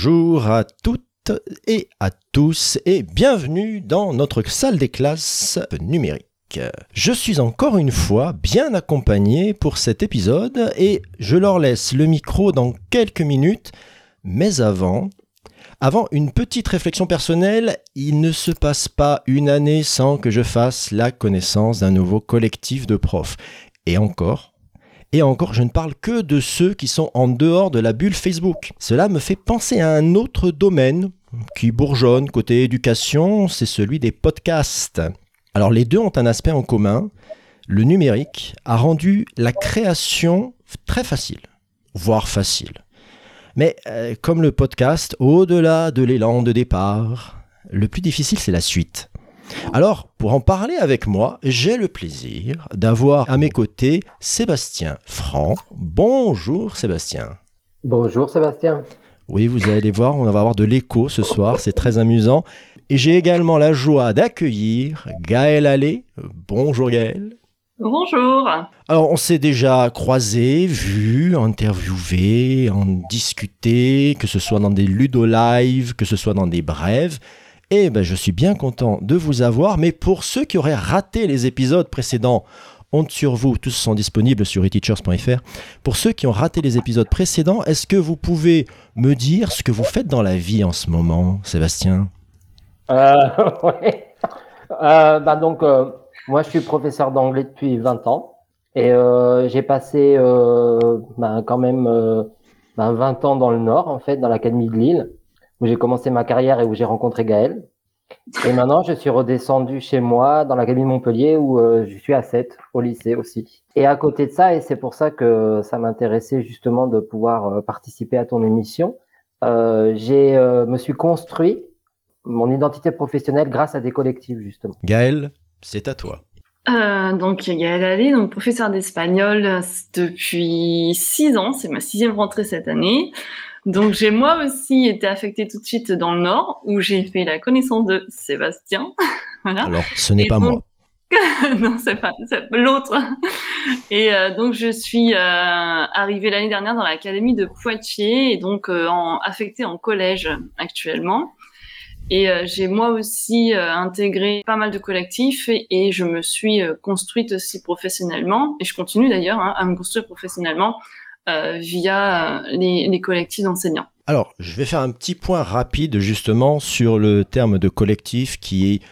Bonjour à toutes et à tous et bienvenue dans notre salle des classes numériques. Je suis encore une fois bien accompagné pour cet épisode et je leur laisse le micro dans quelques minutes, mais avant, avant une petite réflexion personnelle, il ne se passe pas une année sans que je fasse la connaissance d'un nouveau collectif de profs. Et encore, et encore, je ne parle que de ceux qui sont en dehors de la bulle Facebook. Cela me fait penser à un autre domaine qui bourgeonne côté éducation, c'est celui des podcasts. Alors les deux ont un aspect en commun. Le numérique a rendu la création très facile, voire facile. Mais euh, comme le podcast, au-delà de l'élan de départ, le plus difficile c'est la suite. Alors, pour en parler avec moi, j'ai le plaisir d'avoir à mes côtés Sébastien Franc. Bonjour Sébastien. Bonjour Sébastien. Oui, vous allez voir, on va avoir de l'écho ce soir, c'est très amusant. Et j'ai également la joie d'accueillir Gaël Allais. Bonjour Gaël. Bonjour. Alors, on s'est déjà croisé, vu, interviewé, en discuté, que ce soit dans des ludo live, que ce soit dans des brèves. Eh ben, je suis bien content de vous avoir, mais pour ceux qui auraient raté les épisodes précédents, honte sur vous, tous sont disponibles sur eteachers.fr. Pour ceux qui ont raté les épisodes précédents, est-ce que vous pouvez me dire ce que vous faites dans la vie en ce moment, Sébastien? Euh, ouais. euh, bah donc, euh, moi, je suis professeur d'anglais depuis 20 ans et euh, j'ai passé euh, bah, quand même bah, 20 ans dans le Nord, en fait, dans l'Académie de Lille où j'ai commencé ma carrière et où j'ai rencontré Gaël. Et maintenant, je suis redescendu chez moi dans l'académie de Montpellier où euh, je suis à 7 au lycée aussi. Et à côté de ça, et c'est pour ça que ça m'intéressait justement de pouvoir euh, participer à ton émission, euh, j'ai euh, me suis construit mon identité professionnelle grâce à des collectifs justement. Gaël, c'est à toi. Euh, donc Gaël Allais, donc professeur d'espagnol depuis six ans, c'est ma sixième rentrée cette année. Donc j'ai moi aussi été affectée tout de suite dans le Nord, où j'ai fait la connaissance de Sébastien. voilà. Alors ce n'est pas donc... moi. non, c'est pas l'autre. Et euh, donc je suis euh, arrivée l'année dernière dans l'académie de Poitiers et donc euh, en, affectée en collège actuellement. Et euh, j'ai moi aussi euh, intégré pas mal de collectifs et, et je me suis euh, construite aussi professionnellement et je continue d'ailleurs hein, à me construire professionnellement via les, les collectifs d'enseignants. Alors, je vais faire un petit point rapide justement sur le terme de collectif qui est,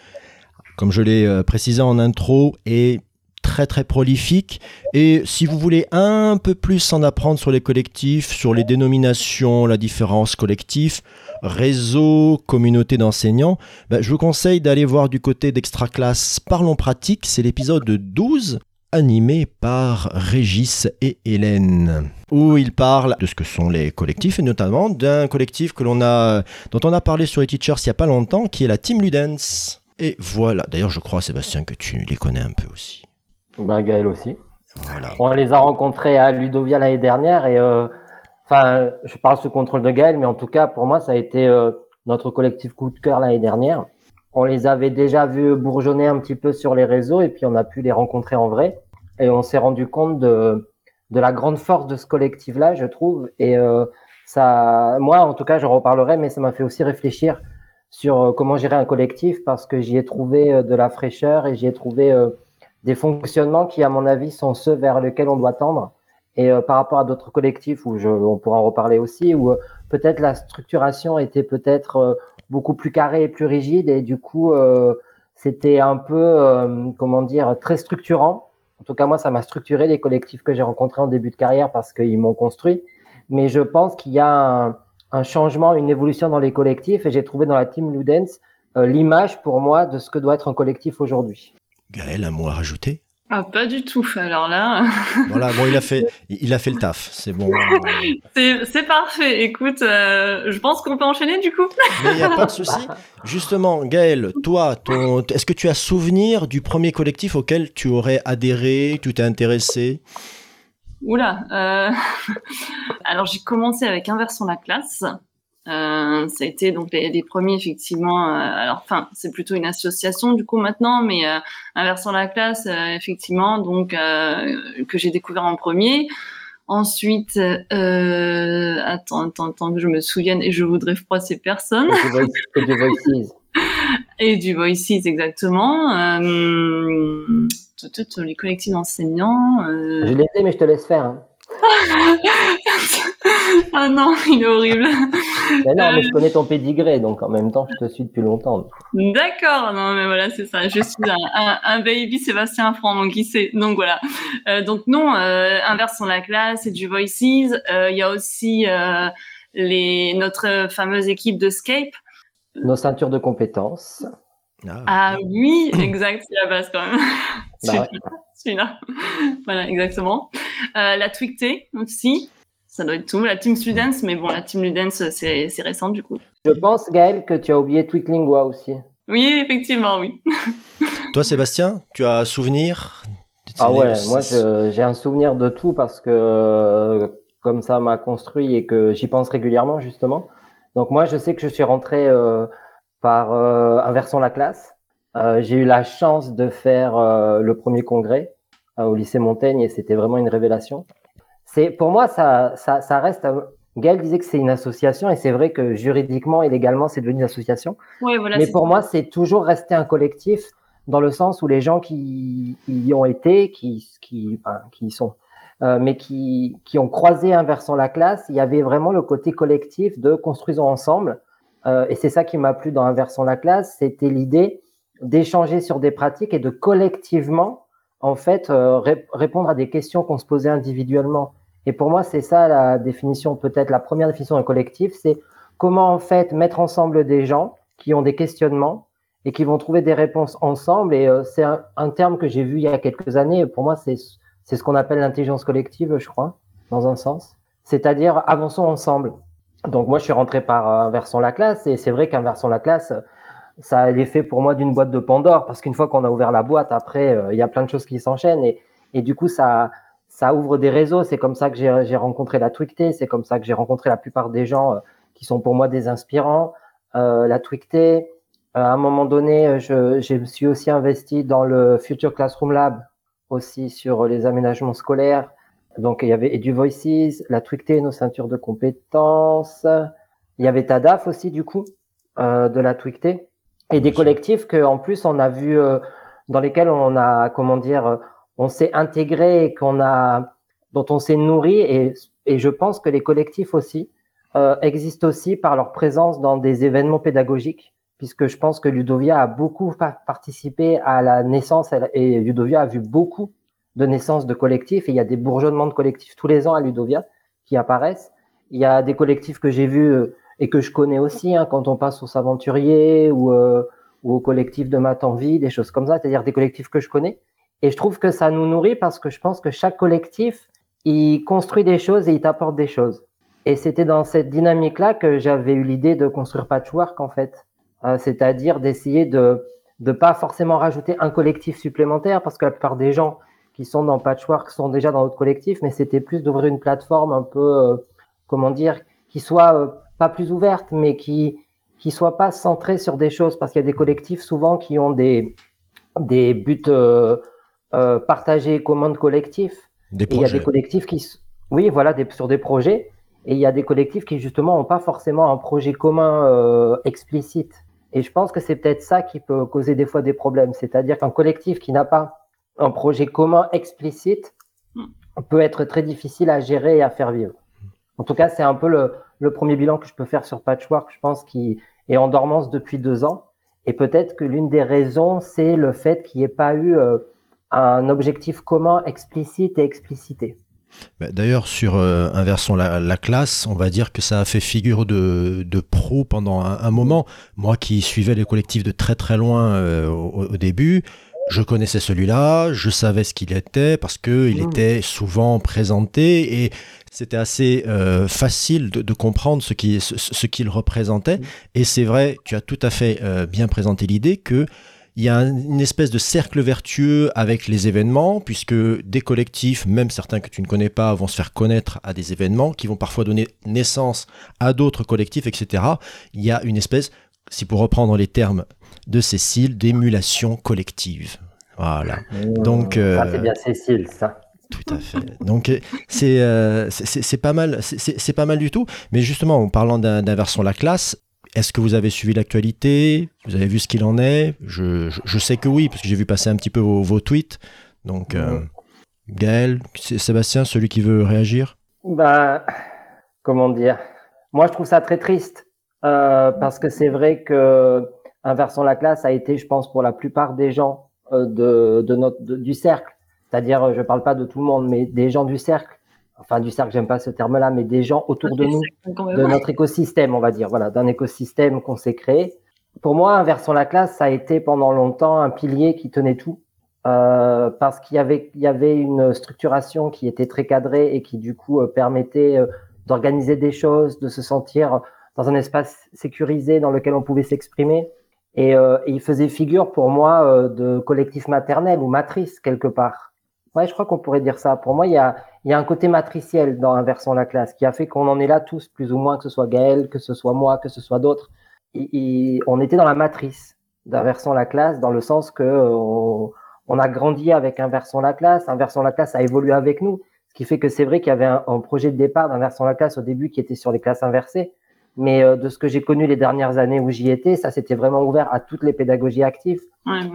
comme je l'ai euh, précisé en intro, est très très prolifique. Et si vous voulez un peu plus en apprendre sur les collectifs, sur les dénominations, la différence collectif, réseau, communauté d'enseignants, ben, je vous conseille d'aller voir du côté d'Extra Classe Parlons Pratique. C'est l'épisode 12 animé par Régis et Hélène, où ils parlent de ce que sont les collectifs, et notamment d'un collectif que l'on a, dont on a parlé sur les teachers il n'y a pas longtemps, qui est la Team Ludens. Et voilà, d'ailleurs je crois Sébastien que tu les connais un peu aussi. Bah, Gaël aussi. Voilà. On les a rencontrés à Ludovia l'année dernière et euh, enfin, je parle sous contrôle de Gaël, mais en tout cas pour moi ça a été euh, notre collectif coup de cœur l'année dernière. On les avait déjà vus bourgeonner un petit peu sur les réseaux et puis on a pu les rencontrer en vrai et on s'est rendu compte de, de la grande force de ce collectif-là, je trouve. Et euh, ça, moi, en tout cas, je reparlerai, mais ça m'a fait aussi réfléchir sur euh, comment gérer un collectif parce que j'y ai trouvé euh, de la fraîcheur et j'y ai trouvé euh, des fonctionnements qui, à mon avis, sont ceux vers lesquels on doit tendre. Et euh, par rapport à d'autres collectifs où je, on pourra en reparler aussi, où peut-être la structuration était peut-être beaucoup plus carrée et plus rigide et du coup, c'était un peu, comment dire, très structurant. En tout cas, moi, ça m'a structuré les collectifs que j'ai rencontrés en début de carrière parce qu'ils m'ont construit. Mais je pense qu'il y a un, changement, une évolution dans les collectifs et j'ai trouvé dans la team Ludens euh, l'image pour moi de ce que doit être un collectif aujourd'hui. Gaël, un mot à rajouter? Ah, pas du tout. Alors là. voilà, bon, il a fait, il a fait le taf. C'est bon. c'est parfait. Écoute, euh, je pense qu'on peut enchaîner du coup. Mais il n'y a pas de souci. Justement, Gaël, toi, ton, est-ce que tu as souvenir du premier collectif auquel tu aurais adhéré, tu t'es intéressé? Oula. Euh... Alors, j'ai commencé avec Inversons la classe. Euh, ça a été donc les, les premiers effectivement. Euh, alors, enfin, c'est plutôt une association du coup maintenant, mais euh, inversant la classe, euh, effectivement, donc euh, que j'ai découvert en premier. Ensuite, euh, attends, attends, attends que je me souvienne et je voudrais froisser personne. Et du Voices. et du Voices, exactement. Euh, les collectifs d'enseignants. Je l'ai fait, mais je te laisse faire. Hein. ah non, il est horrible. Mais non, mais je connais ton pédigré, donc en même temps, je te suis depuis longtemps. D'accord, non, mais voilà, c'est ça. Je suis un, baby Sébastien Franc, donc qui sait. Donc voilà. Euh, donc non, euh, inversons la classe et du Voices. Euh, il y a aussi euh, les, notre fameuse équipe de Scape. Nos ceintures de compétences. Ah, ah oui, exact, c'est la base quand même. Bah celui-là. voilà, exactement. Euh, la Twicté aussi, ça doit être tout. La Team Students, mais bon, la Team Ludens, c'est, c'est récent du coup. Je pense, Gaël, que tu as oublié Twicklingua aussi. Oui, effectivement, oui. Toi, Sébastien, tu as un souvenir Ah ouais, moi j'ai un souvenir de tout parce que comme ça m'a construit et que j'y pense régulièrement justement. Donc moi, je sais que je suis rentré euh, par euh, Inversons la classe. Euh, j'ai eu la chance de faire euh, le premier congrès euh, au lycée Montaigne et c'était vraiment une révélation. C'est pour moi ça, ça, ça reste. Gaël disait que c'est une association et c'est vrai que juridiquement et légalement c'est devenu une association. Voilà, Mais pour moi c'est toujours resté un collectif dans le sens où les gens qui, y ont été, qui qui enfin, qui y sont, euh, mais qui qui ont croisé inversant la classe, il y avait vraiment le côté collectif de construisons ensemble. Euh, et c'est ça qui m'a plu dans inversant la classe, c'était l'idée d'échanger sur des pratiques et de collectivement, en fait, euh, répondre à des questions qu'on se posait individuellement. Et pour moi, c'est ça la définition, peut-être la première définition d'un collectif, c'est comment en fait mettre ensemble des gens qui ont des questionnements et qui vont trouver des réponses ensemble. Et euh, c'est un, terme que j'ai vu il y a quelques années. pour moi, c'est ce qu'on appelle l'intelligence collective, je crois, dans un sens. C'est-à-dire avançons ensemble. Donc moi, je suis rentré par Inversons la classe et c'est vrai qu'Inversons la classe, ça a l'effet pour moi d'une boîte de Pandore parce qu'une fois qu'on a ouvert la boîte, après, euh, il y a plein de choses qui s'enchaînent et, et du coup, ça, ça ouvre des réseaux. C'est comme ça que j'ai rencontré la Twicté, c'est comme ça que j'ai rencontré la plupart des gens euh, qui sont pour moi des inspirants. Euh, la Twicté, euh, à un moment donné, je, je me suis aussi investi dans le Future Classroom Lab aussi sur les aménagements scolaires. Donc, il y avait du Voices, la Twicté, nos ceintures de compétences. Il y avait TADAF aussi, du coup, euh, de la Twicté et des collectifs que en plus on a vu euh, dans lesquels on a comment dire on s'est intégré et qu'on a dont on s'est nourri et, et je pense que les collectifs aussi euh, existent aussi par leur présence dans des événements pédagogiques puisque je pense que Ludovia a beaucoup participé à la naissance et Ludovia a vu beaucoup de naissances de collectifs et il y a des bourgeonnements de collectifs tous les ans à Ludovia qui apparaissent. Il y a des collectifs que j'ai vus euh, et que je connais aussi hein, quand on passe au Saventurier ou, euh, ou au collectif de Matanvie, des choses comme ça, c'est-à-dire des collectifs que je connais. Et je trouve que ça nous nourrit parce que je pense que chaque collectif, il construit des choses et il t'apporte des choses. Et c'était dans cette dynamique-là que j'avais eu l'idée de construire Patchwork, en fait. Euh, c'est-à-dire d'essayer de ne pas forcément rajouter un collectif supplémentaire parce que la plupart des gens qui sont dans Patchwork sont déjà dans notre collectif, mais c'était plus d'ouvrir une plateforme un peu, euh, comment dire, qui soit euh, pas plus ouverte, mais qui qui soit pas centrée sur des choses, parce qu'il y a des collectifs souvent qui ont des des buts euh, partagés, communs de collectifs. Des il y a des collectifs qui, oui, voilà, des, sur des projets, et il y a des collectifs qui justement n'ont pas forcément un projet commun euh, explicite. Et je pense que c'est peut-être ça qui peut causer des fois des problèmes, c'est-à-dire qu'un collectif qui n'a pas un projet commun explicite peut être très difficile à gérer et à faire vivre. En tout cas, c'est un peu le, le premier bilan que je peux faire sur Patchwork, je pense, qui est en dormance depuis deux ans. Et peut-être que l'une des raisons, c'est le fait qu'il n'y ait pas eu euh, un objectif commun explicite et explicité. Bah, d'ailleurs, sur euh, Inversons la, classe, on va dire que ça a fait figure de, de pro pendant un, moment. Moi qui suivais les collectifs de très très loin euh, au, début, je connaissais celui-là, je savais ce qu'il était parce qu'il mmh. était souvent présenté et c'était assez euh, facile de, comprendre ce qu'il ce, qu'il représentait. Et c'est vrai, tu as tout à fait euh, bien présenté l'idée que il y a une espèce de cercle vertueux avec les événements, puisque des collectifs, même certains que tu ne connais pas, vont se faire connaître à des événements, qui vont parfois donner naissance à d'autres collectifs, etc. Il y a une espèce, si pour reprendre les termes de Cécile, d'émulation collective. Voilà. Mmh. Donc, euh, c'est bien Cécile, ça. Tout à fait. Donc c'est c'est pas mal, c'est pas mal du tout. Mais justement, en parlant d'inversion la classe, est-ce que vous avez suivi l'actualité? Vous avez vu ce qu'il en est? Je, je, sais que oui, parce que j'ai vu passer un petit peu vos, vos tweets. Donc, euh, Gaël, Sébastien, celui qui veut réagir? Bah, comment dire? Moi, je trouve ça très triste euh, parce que c'est vrai que Inversons la classe a été, je pense, pour la plupart des gens euh, de, de notre, du cercle. C'est-à-dire, je ne parle pas de tout le monde, mais des gens du cercle. Enfin, du cercle, j'aime pas ce terme-là, mais des gens autour de nous, de notre écosystème, on va dire, voilà, d'un écosystème qu'on s'est créé. Pour moi, Inversons la classe, ça a été pendant longtemps un pilier qui tenait tout. Euh, parce qu'il y avait, il y avait une structuration qui était très cadrée et qui du coup euh, permettait euh, d'organiser des choses, de se sentir dans un espace sécurisé dans lequel on pouvait s'exprimer. Et, et, il faisait figure pour moi de collectif maternel ou matrice quelque part. Ouais, je crois qu'on pourrait dire ça. Pour moi, il y a, un côté matriciel dans Inversons la classe qui a fait qu'on en est là tous, plus ou moins, que ce soit Gaël, que ce soit moi, que ce soit d'autres. on était dans la matrice d'Inversons la classe dans le sens que on, on a grandi avec Inversons la classe, Inversons la classe a évolué avec nous, ce qui fait que c'est vrai qu'il y avait un, projet de départ d'Inversons la classe au début qui était sur les classes inversées, mais euh, de ce que j'ai connu les dernières années où j'y étais, ça s'était vraiment ouvert à toutes les pédagogies actives.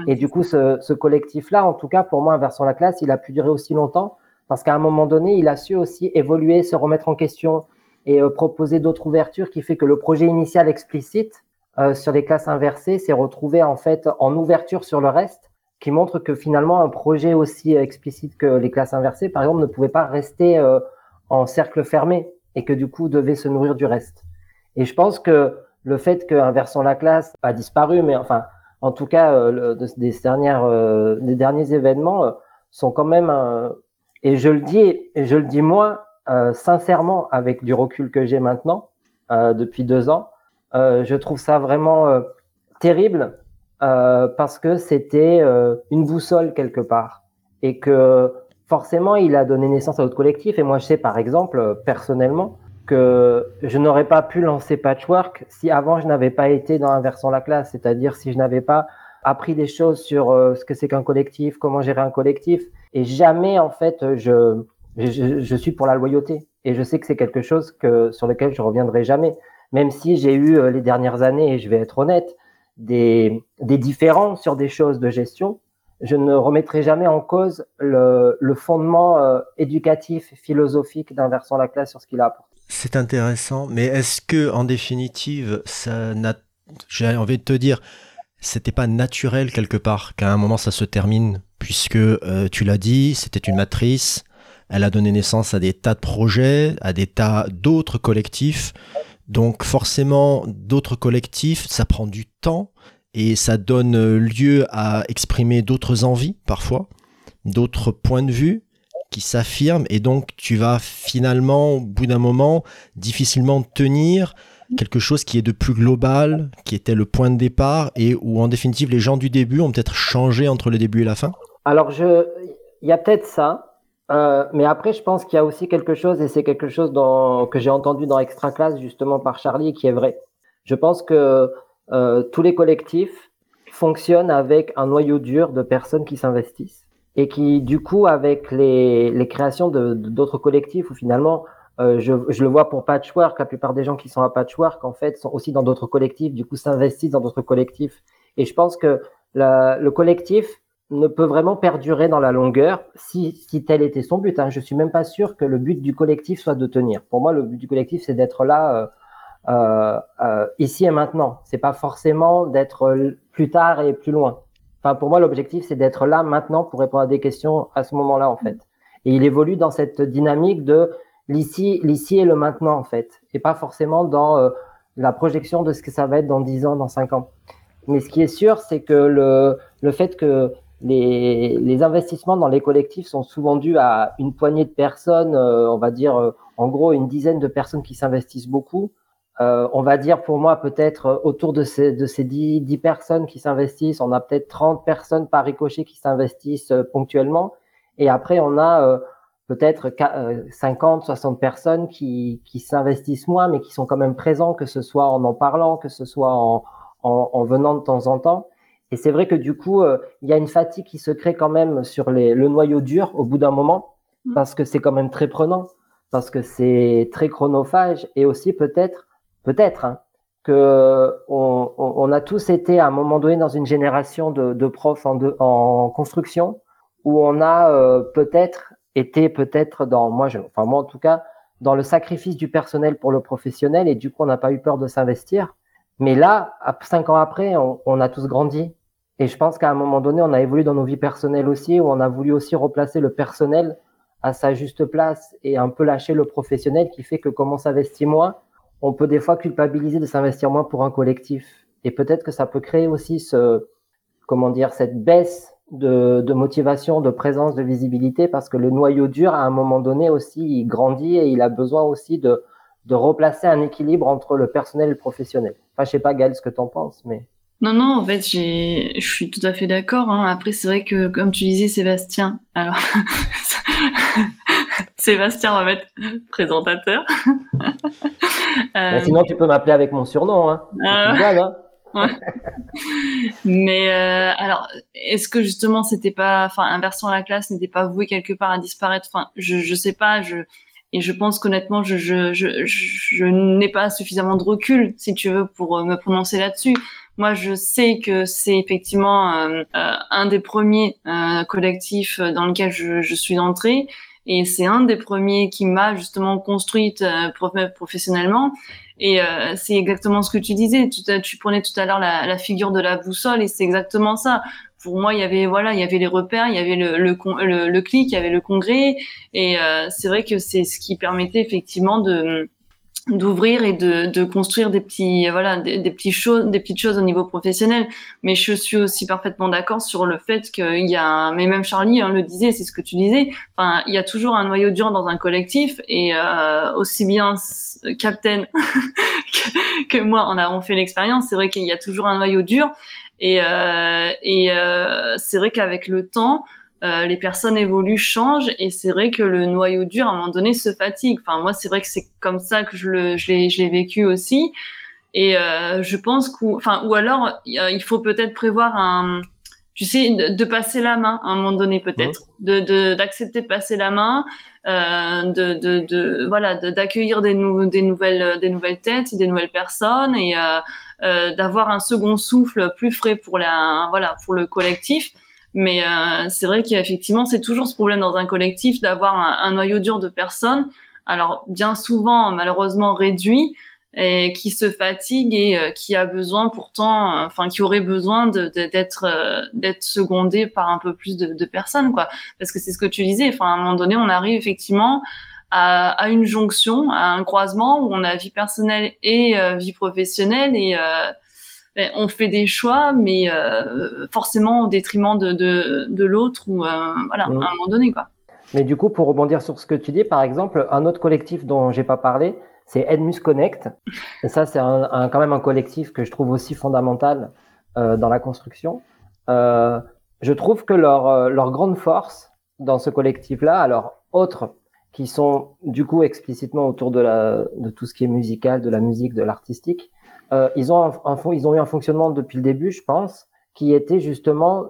Et du coup, ce, collectif-là, en tout cas pour moi, Inversons la classe, il a pu durer aussi longtemps parce qu'à un moment donné, il a su aussi évoluer, se remettre en question et euh, proposer d'autres ouvertures qui fait que le projet initial explicite euh, sur les classes inversées s'est retrouvé en fait en ouverture sur le reste qui montre que finalement un projet aussi explicite que les classes inversées, par exemple, ne pouvait pas rester euh, en cercle fermé et que du coup devait se nourrir du reste. Et je pense que le fait qu'Inversons la classe a disparu, mais enfin, en tout cas, euh, des, dernières, euh, des derniers événements sont quand même, et je le dis, et je le dis moi, sincèrement, avec du recul que j'ai maintenant, depuis deux ans, je trouve ça vraiment terrible euh, parce que c'était euh, une boussole quelque part. Et que forcément il a donné naissance à d'autres collectifs. Et moi je sais par exemple personnellement je n'aurais pas pu lancer Patchwork si avant je n'avais pas été dans Inversant la classe, c'est-à-dire si je n'avais pas appris des choses sur euh, ce que c'est qu'un collectif, comment gérer un collectif. Et jamais en fait je, suis pour la loyauté. Et je sais que c'est quelque chose que sur lequel je reviendrai jamais. Même si j'ai eu les dernières années et je vais être honnête des, des différences sur des choses de gestion, je ne remettrai jamais en cause le, le fondement euh, éducatif, philosophique d'Inversant la classe sur ce qu'il a apporté. C'est intéressant, mais est-ce que, en définitive, ça j'ai envie de te dire, c'était pas naturel quelque part qu'à un moment ça se termine, puisque euh, tu l'as dit, c'était une matrice, elle a donné naissance à des tas de projets, à des tas d'autres collectifs. Donc forcément, d'autres collectifs, ça prend du temps et ça donne lieu à exprimer d'autres envies parfois, d'autres points de vue qui s'affirment et donc tu vas finalement, au bout d'un moment, difficilement tenir quelque chose qui est de plus global, qui était le point de départ et où en définitive les gens du début ont peut-être changé entre le début et la fin? Alors je, il y a peut-être ça, euh, mais après, je pense qu'il y a aussi quelque chose, et c'est quelque chose que j'ai entendu dans Extra Class justement par Charlie, qui est vrai. Je pense que euh, tous les collectifs fonctionnent avec un noyau dur de personnes qui s'investissent et qui, du coup, avec les, les créations d'autres collectifs, où finalement, euh, je, je, le vois pour Patchwork, la plupart des gens qui sont à Patchwork, en fait, sont aussi dans d'autres collectifs, du coup, s'investissent dans d'autres collectifs. Et je pense que le collectif, ne peut vraiment perdurer dans la longueur si, si tel était son but. Hein. Je suis même pas sûr que le but du collectif soit de tenir. Pour moi, le but du collectif, c'est d'être là euh, euh, euh ici et maintenant. C'est pas forcément d'être plus tard et plus loin. Enfin, pour moi, l'objectif, c'est d'être là maintenant pour répondre à des questions à ce moment-là, en fait. Et il évolue dans cette dynamique de l'ici, l'ici et le maintenant, en fait, et pas forcément dans euh, la projection de ce que ça va être dans 10 ans, dans 5 ans. Mais ce qui est sûr, c'est que le, le fait que les, les, investissements dans les collectifs sont souvent dus à une poignée de personnes, euh, on va dire euh, en gros une dizaine de personnes qui s'investissent beaucoup. Euh, on va dire pour moi peut-être euh, autour de ces, de ces 10, 10 personnes qui s'investissent, on a peut-être 30 personnes par ricochet qui s'investissent ponctuellement. Et après, on a peut-être 50, 60 personnes qui, qui s'investissent moins, mais qui sont quand même présents, que ce soit en en parlant, que ce soit en, en, en venant de temps en temps. Et c'est vrai que du coup, euh, il y a une fatigue qui se crée quand même sur les, le noyau dur au bout d'un moment. mm. parce que c'est quand même très prenant, parce que c'est très chronophage et aussi peut-être, peut-être, hein, que on, on, a tous été à un moment donné dans une génération de, de profs en, de, en construction où on a euh, peut-être été peut-être dans moi je, enfin moi en tout cas dans le sacrifice du personnel pour le professionnel et du coup on n'a pas eu peur de s'investir. Mais là cinq ans après on, on, a tous grandi. Et je pense qu'à un moment donné on a évolué dans nos vies personnelles aussi où on a voulu aussi replacer le personnel à sa juste place et un peu lâcher le professionnel qui fait que comme on s'investit moins on peut des fois culpabiliser de s'investir moins pour un collectif. Et peut-être que ça peut créer aussi ce, comment dire, cette baisse de, motivation, de présence, de visibilité, parce que le noyau dur, à un moment donné aussi, il grandit et il a besoin aussi de, de replacer un équilibre entre le personnel et le professionnel. Enfin, je sais pas, Gaël, ce que tu en penses, mais... Non, non, en fait, je suis tout à fait d'accord. Hein. Après, c'est vrai que, comme tu disais, Sébastien, alors, Sébastien va mettre présentateur. Euh, sinon, tu peux m'appeler avec mon surnom. Hein. Euh, hein. Mais euh, alors, est-ce que justement, c'était pas, enfin, inversant la classe n'était pas voué quelque part à disparaître? Enfin, je, je sais pas. Je et je pense qu'honnêtement, je, je, je, je n'ai pas suffisamment de recul, si tu veux, pour me prononcer là-dessus. Moi, je sais que c'est effectivement euh, un des premiers euh, collectifs dans lequel je, je suis entrée. Et c'est un des premiers qui m'a justement construite euh, professionnellement. Et euh, c'est exactement ce que tu disais. Tu, tu prenais tout à l'heure la, la, figure de la boussole, et c'est exactement ça. Pour moi, il y avait voilà, il y avait les repères, il y avait le le, le, le clic, il y avait le congrès, et euh, c'est vrai que c'est ce qui permettait effectivement de d'ouvrir et de, de, construire des petits voilà des, des, petits choses des petites choses au niveau professionnel. Mais je suis aussi parfaitement d'accord sur le fait qu'il y a mais même Charlie hein, le disait c'est ce que tu disais. Enfin il y a toujours un noyau dur dans un collectif et euh, aussi bien Captain que, que, moi on a on fait l'expérience. C'est vrai qu'il y a toujours un noyau dur et euh, et euh, c'est vrai qu'avec le temps euh, les personnes évoluent, changent, et c'est vrai que le noyau dur, à un moment donné, se fatigue. Enfin, moi, c'est vrai que c'est comme ça que je l'ai je vécu aussi. Et euh, je pense qu'ou enfin, ou alors, il faut peut-être prévoir un, tu sais, de, passer la main à un moment donné, peut-être, de d'accepter de, passer la main, euh, de, de, de, voilà, d'accueillir des, des nouvelles, des nouvelles têtes, des nouvelles personnes, et euh, euh, d'avoir un second souffle plus frais pour la, voilà, pour le collectif. Mais euh, c'est vrai qu'effectivement, c'est toujours ce problème dans un collectif d'avoir un, noyau dur de personnes, alors bien souvent malheureusement réduit, et qui se fatigue et euh, qui a besoin pourtant, euh, enfin qui aurait besoin d'être d'être secondé par un peu plus de, personnes, quoi. Parce que c'est ce que tu disais. Enfin, à un moment donné, on arrive effectivement à, à, une jonction, à un croisement où on a vie personnelle et vie professionnelle et ben, on fait des choix, mais euh, forcément au détriment de, de, de l'autre ou euh, voilà, mmh. à un moment donné. Quoi. Mais du coup, pour rebondir sur ce que tu dis, par exemple, un autre collectif dont j'ai pas parlé, c'est Edmus Connect. Et ça, c'est un, un, quand même un collectif que je trouve aussi fondamental euh, dans la construction. Je trouve que leur, leur grande force dans ce collectif-là, alors autres qui sont du coup explicitement autour de, la, de tout ce qui est musical, de la musique, de l'artistique, euh, ils, ont eu un fonctionnement depuis le début, je pense, qui était justement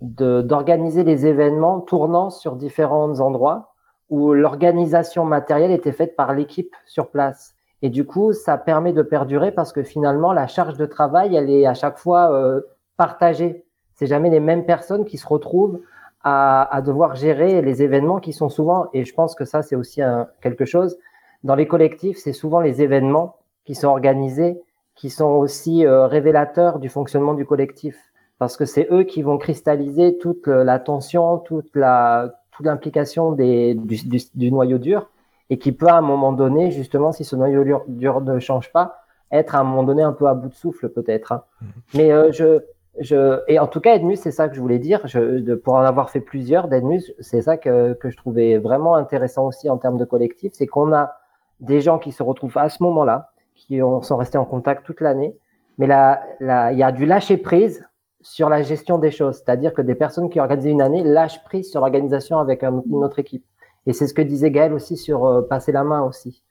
d'organiser des événements tournant sur différents endroits où l'organisation matérielle était faite par l'équipe sur place. Et du coup, ça permet de perdurer parce que finalement, la charge de travail, elle est à chaque fois euh, partagée. C'est jamais les mêmes personnes qui se retrouvent à, devoir gérer les événements qui sont souvent, et je pense que ça, c'est aussi quelque chose, dans les collectifs, c'est souvent les événements qui sont organisés, qui sont aussi euh, révélateurs du fonctionnement du collectif, parce que c'est eux qui vont cristalliser toute la tension, toute la toute l'implication des du, du, du, noyau dur, et qui peut à un moment donné, justement, si ce noyau dur, dur ne change pas, être à un moment donné un peu à bout de souffle peut-être. Hein. Mmh. Mais euh, je je, et en tout cas, Edmus, c'est ça que je voulais dire. Je, de, pour en avoir fait plusieurs d'Edmus, c'est ça que, que je trouvais vraiment intéressant aussi en termes de collectif, c'est qu'on a des gens qui se retrouvent à ce moment-là, qui sont restés en contact toute l'année. Mais là, là, il y a du lâcher prise sur la gestion des choses. C'est-à-dire que des personnes qui organisent une année lâchent prise sur l'organisation avec un, une autre équipe. Et c'est ce que disait Gaël aussi sur euh, passer la main aussi.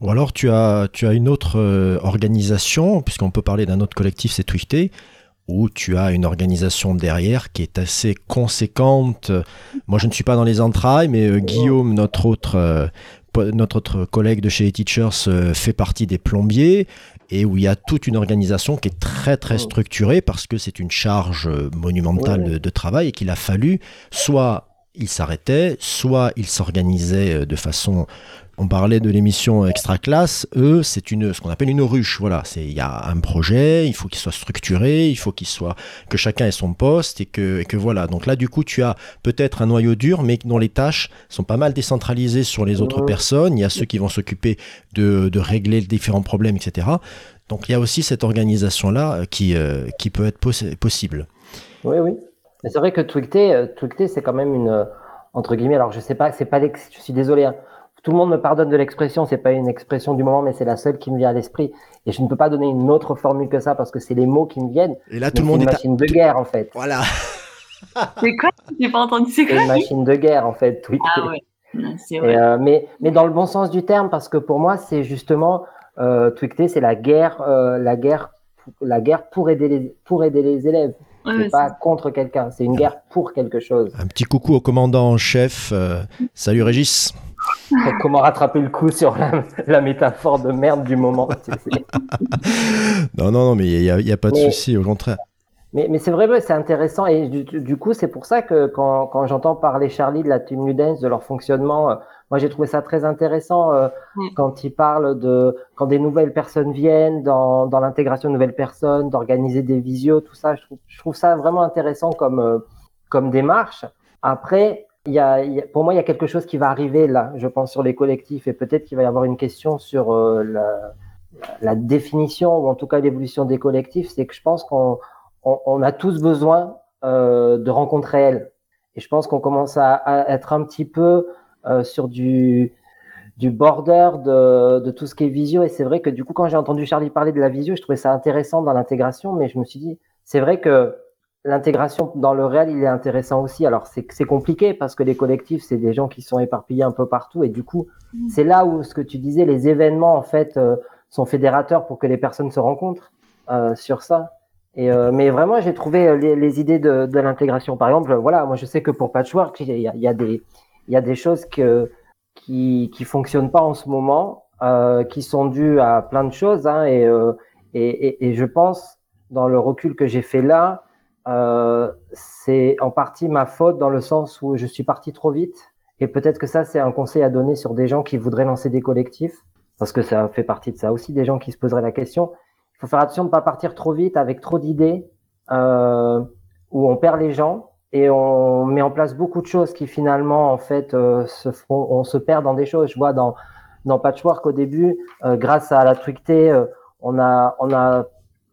Ou alors tu as, tu as une autre euh, organisation, puisqu'on peut parler d'un autre collectif, c'est Twifté, où tu as une organisation derrière qui est assez conséquente. Moi, je ne suis pas dans les entrailles, mais euh, Guillaume, notre autre, notre autre collègue de chez Teachers, euh, fait partie des plombiers et où il y a toute une organisation qui est très très structurée parce que c'est une charge monumentale de, travail et qu'il a fallu soit il s'arrêtait, soit il s'organisait de façon on parlait de l'émission Extra Classe. Eux, c'est une, ce qu'on appelle une ruche. Voilà, c'est il y a un projet, il faut qu'il soit structuré, il faut qu'il soit que chacun ait son poste et que, et que voilà. Donc là, du coup, tu as peut-être un noyau dur, mais dont les tâches sont pas mal décentralisées sur les autres personnes. Il y a ceux qui vont s'occuper de, de régler les différents problèmes, etc. Donc il y a aussi cette organisation là euh, qui euh, qui peut être possible. Oui, oui. C'est vrai que Twicté, euh, c'est quand même une entre guillemets. Alors je sais pas, c'est pas. Je suis désolé. Hein, tout le monde me pardonne de l'expression, c'est pas une expression du moment, mais c'est la seule qui me vient à l'esprit. Et je ne peux pas donner une autre formule que ça parce que c'est les mots qui me viennent. Et là, tout le monde est une machine de guerre en fait. Voilà. c'est quoi J'ai pas entendu. C'est une machine de guerre en fait. Ah ouais. Vrai. Euh, mais, mais dans le bon sens du terme, parce que pour moi, c'est justement euh, c'est la guerre, euh, la guerre, la guerre pour aider les, pour aider les élèves. c'est pas contre quelqu'un, c'est une guerre pour quelque chose. Un petit coucou au commandant en chef. Euh, salut Régis. Comment rattraper le coup sur la, métaphore de merde du moment Non, non, non, mais il n'y a, pas de souci, au contraire. Mais, mais c'est vrai, c'est intéressant. Et du, coup, c'est pour ça que quand, quand j'entends parler Charlie de la Team Ludens, de leur fonctionnement, euh, moi j'ai trouvé ça très intéressant euh, quand ils parlent de quand des nouvelles personnes viennent, dans, dans l'intégration de nouvelles personnes, d'organiser des visios, tout ça. Je trouve, je trouve ça vraiment intéressant comme, euh, comme démarche. Après, pour moi, il y a quelque chose qui va arriver là, je pense, sur les collectifs, et peut-être qu'il va y avoir une question sur euh, la, définition, ou en tout cas l'évolution des collectifs, c'est que je pense qu'on on, a tous besoin euh, de rencontres réelles. Et je pense qu'on commence à, être un petit peu euh, sur du, border de, de, tout ce qui est visio. Et c'est vrai que du coup, quand j'ai entendu Charlie parler de la visio, je trouvais ça intéressant dans l'intégration, mais je me suis dit, c'est vrai que l'intégration dans le réel, il est intéressant aussi. Alors, c'est compliqué parce que les collectifs, c'est des gens qui sont éparpillés un peu partout. Et du coup, mm. c'est là où ce que tu disais, les événements, en fait, euh, sont fédérateurs pour que les personnes se rencontrent euh, sur ça. Et, euh, mais vraiment, j'ai trouvé les, idées de, de l'intégration. Par exemple, voilà, moi, je sais que pour Patchwork, il y a, y a, y a des choses que, qui qui fonctionnent pas en ce moment, qui sont dues à plein de choses. Hein, et, et, et, et je pense, dans le recul que j'ai fait là, euh, c'est en partie ma faute dans le sens où je suis parti trop vite. Et peut-être que ça, c'est un conseil à donner sur des gens qui voudraient lancer des collectifs, parce que ça fait partie de ça aussi, des gens qui se poseraient la question. Il faut faire attention de ne pas partir trop vite avec trop d'idées, euh, où on perd les gens et on met en place beaucoup de choses qui finalement, en fait, euh, se font, on se perd dans des choses. Je vois dans, dans Patchwork au début, grâce à la euh, on a, on a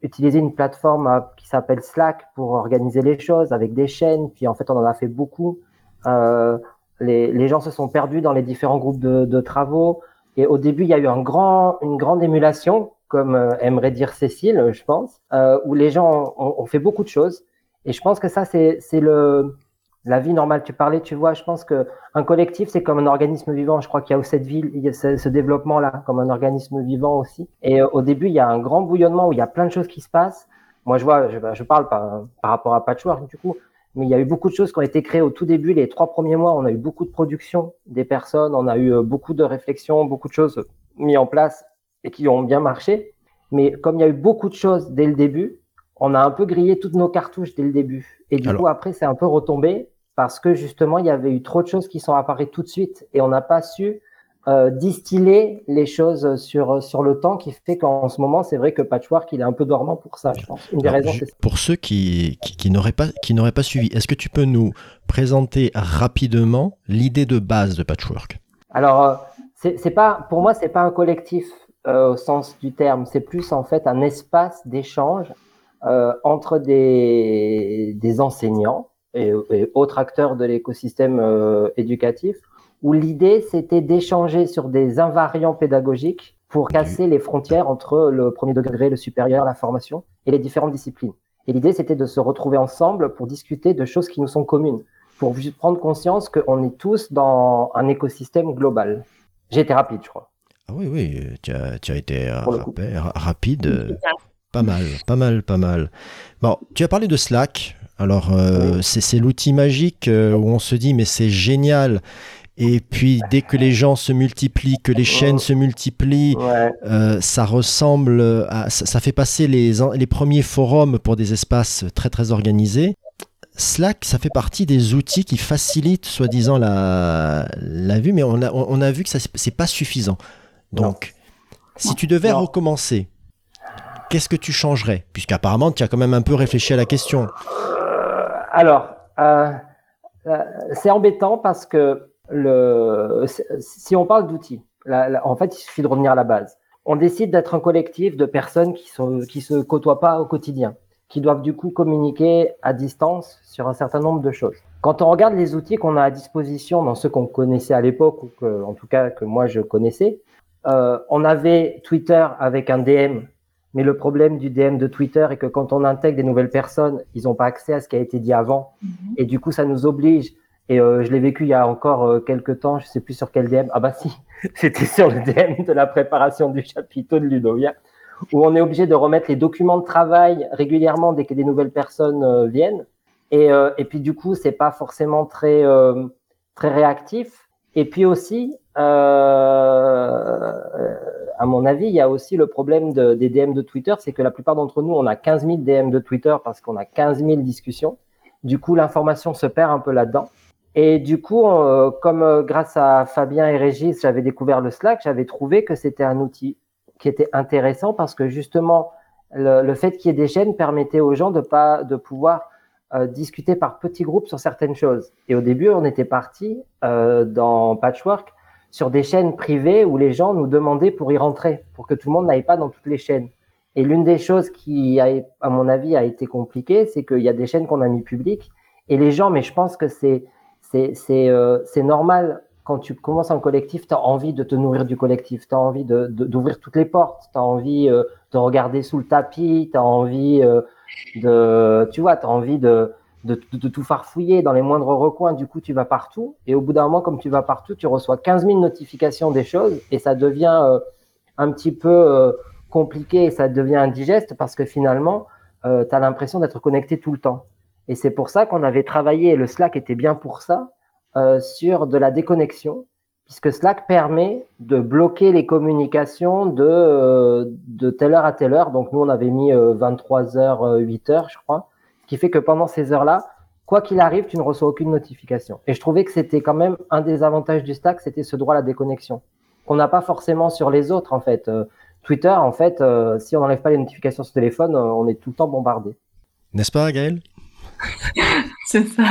utilisé une plateforme qui s'appelle Slack pour organiser les choses avec des chaînes. Puis en fait, on en a fait beaucoup. Euh, les, les, gens se sont perdus dans les différents groupes de, travaux. Et au début, il y a eu un grand, une grande émulation, comme euh, aimerait dire Cécile, je pense, euh, où les gens ont, ont, fait beaucoup de choses. Et je pense que ça, c'est le, la vie normale. Tu parlais, tu vois, je pense que un collectif, c'est comme un organisme vivant. Je crois qu'il y a aussi cette ville, il y a ce, développement-là, comme un organisme vivant aussi. Et euh, au début, il y a un grand bouillonnement où il y a plein de choses qui se passent. Moi, je vois, je, je parle par, par, rapport à Patchwork, du coup, mais il y a eu beaucoup de choses qui ont été créées au tout début. Les trois premiers mois, on a eu beaucoup de production des personnes, on a eu euh, beaucoup de réflexions, beaucoup de choses mises en place et qui ont bien marché. Mais comme il y a eu beaucoup de choses dès le début, on a un peu grillé toutes nos cartouches dès le début. Et du coup, après, c'est un peu retombé parce que justement, il y avait eu trop de choses qui sont apparues tout de suite et on n'a pas su euh, distiller les choses sur, sur le temps qui fait qu'en ce moment, c'est vrai que Patchwork, il est un peu dormant pour ça, je pense. Une des raisons, pour ceux qui, qui, qui n'auraient pas, qui pas suivi, est-ce que tu peux nous présenter rapidement l'idée de base de Patchwork? Alors, euh, c'est pas, pour moi, c'est pas un collectif euh, au sens du terme, c'est plus en fait un espace d'échange euh, entre des, des enseignants et, autres acteurs de l'écosystème euh, éducatif, où l'idée c'était d'échanger sur des invariants pédagogiques pour casser les frontières entre le premier degré, le supérieur, la formation et les différentes disciplines. Et l'idée c'était de se retrouver ensemble pour discuter de choses qui nous sont communes, pour prendre conscience qu'on est tous dans un écosystème global. J'ai été rapide, je crois. Ah oui, oui, tu as, tu as été rapide Pas mal, pas mal, pas mal. Bon, tu as parlé de Slack. Alors, euh, c'est l'outil magique euh, où on se dit, mais c'est génial. Et puis, dès que les gens se multiplient, que les chaînes se multiplient, euh, ça ressemble à. Ça, fait passer les, les premiers forums pour des espaces très, très organisés. Slack, ça fait partie des outils qui facilitent, soi-disant, la, la vue, mais on a, on a vu que ce n'est pas suffisant. Donc, si tu devais recommencer, qu'est-ce que tu changerais? Puisqu'apparemment, tu as quand même un peu réfléchi à la question. Alors, euh, euh, c'est embêtant parce que si on parle d'outils, en fait, il suffit de revenir à la base. On décide d'être un collectif de personnes qui ne se côtoient pas au quotidien, qui doivent du coup communiquer à distance sur un certain nombre de choses. Quand on regarde les outils qu'on a à disposition dans ceux qu'on connaissait à l'époque, ou en tout cas que moi je connaissais, euh, on avait Twitter avec un DM, mais le problème du DM de Twitter est que quand on intègre des nouvelles personnes, ils n'ont pas accès à ce qui a été dit avant. Mhm. Et du coup, ça nous oblige. Et euh, je l'ai vécu il y a encore euh, quelques temps, je sais plus sur quel DM. Ah bah si, c'était sur le DM de la préparation du chapiteau de Ludovia, où on est obligé de remettre les documents de travail régulièrement dès que des nouvelles personnes viennent. Et, et puis du coup, c'est pas forcément très très réactif. Et puis aussi, euh, à mon avis, il y a aussi le problème des DM de Twitter, c'est que la plupart d'entre nous, on a 15 000 DM de Twitter parce qu'on a 15 000 discussions. Du coup, l'information se perd un peu là-dedans. Et du coup, euh, comme euh, grâce à Fabien et Régis, j'avais découvert le Slack, j'avais trouvé que c'était un outil qui était intéressant parce que justement, le, fait qu'il y ait des chaînes permettait aux gens de pas de pouvoir euh, discuter par petits groupes sur certaines choses. Et au début, on était parti euh, dans Patchwork sur des chaînes privées où les gens nous demandaient pour y rentrer, pour que tout le monde n'aille pas dans toutes les chaînes. Et l'une des choses qui, à mon avis, a été compliquée, c'est qu'il y a des chaînes qu'on a mis publiques et les gens, mais je pense que c'est c'est euh, normal quand tu commences un collectif, tu as envie de te nourrir du collectif, tu as envie d'ouvrir toutes les portes, tu as envie euh, de regarder sous le tapis, tu as envie euh, de, tu vois, tu as envie de, de, de, tout farfouiller dans les moindres recoins, du coup tu vas partout, et au bout d'un moment, comme tu vas partout, tu reçois 15 000 notifications des choses, et ça devient euh, un petit peu compliqué, et ça devient indigeste, parce que finalement, tu as l'impression d'être connecté tout le temps. Et c'est pour ça qu'on avait travaillé, et le Slack était bien pour ça, euh, sur de la déconnexion, puisque Slack permet de bloquer les communications de, euh, de telle heure à telle heure. Donc nous, on avait mis 23h, euh, 8h, je crois, qui fait que pendant ces heures-là, quoi qu'il arrive, tu ne reçois aucune notification. Et je trouvais que c'était quand même un des avantages du Slack, c'était ce droit à la déconnexion, qu'on n'a pas forcément sur les autres, en fait. Twitter, en fait, si on n'enlève pas les notifications sur téléphone, on est tout le temps bombardé. N'est-ce pas, Gaël? C'est ça.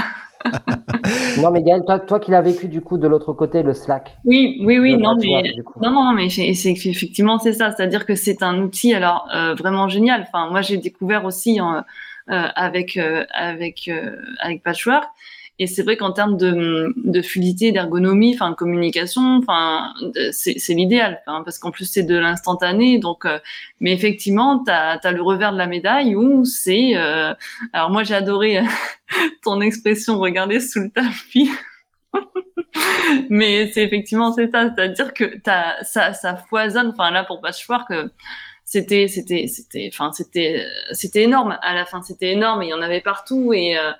non, mais Gaël, toi, toi qui l'as vécu du coup de l'autre côté, le Slack. Oui, oui, oui, non, mais, non, non, mais c'est effectivement c'est ça, c'est-à-dire que c'est un outil alors euh, vraiment génial. Enfin, moi j'ai découvert aussi euh, avec euh, avec avec Patchwork et c'est vrai qu'en termes de, de fluidité, d'ergonomie, enfin, de communication, enfin, c'est l'idéal, hein, parce qu'en plus c'est de l'instantané. Donc, euh, mais effectivement, tu as, le revers de la médaille où c'est. Euh, alors moi, j'ai adoré ton expression "regarder sous le tapis". mais c'est effectivement c'est ça, c'est-à-dire que as, ça, ça foisonne. Enfin là, pour Patchwork. que c'était c'était c'était enfin c'était c'était énorme à la fin c'était énorme il y en avait partout et euh,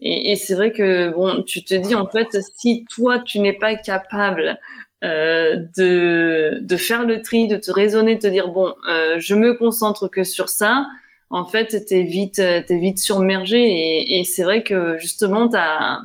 et, et c'est vrai que bon, tu te dis en fait, si toi tu n'es pas capable euh, de, de faire le tri, de te raisonner, de te dire bon, euh, je me concentre que sur ça. En fait, t'es vite, t'es vite submergé et, et c'est vrai que justement, t'as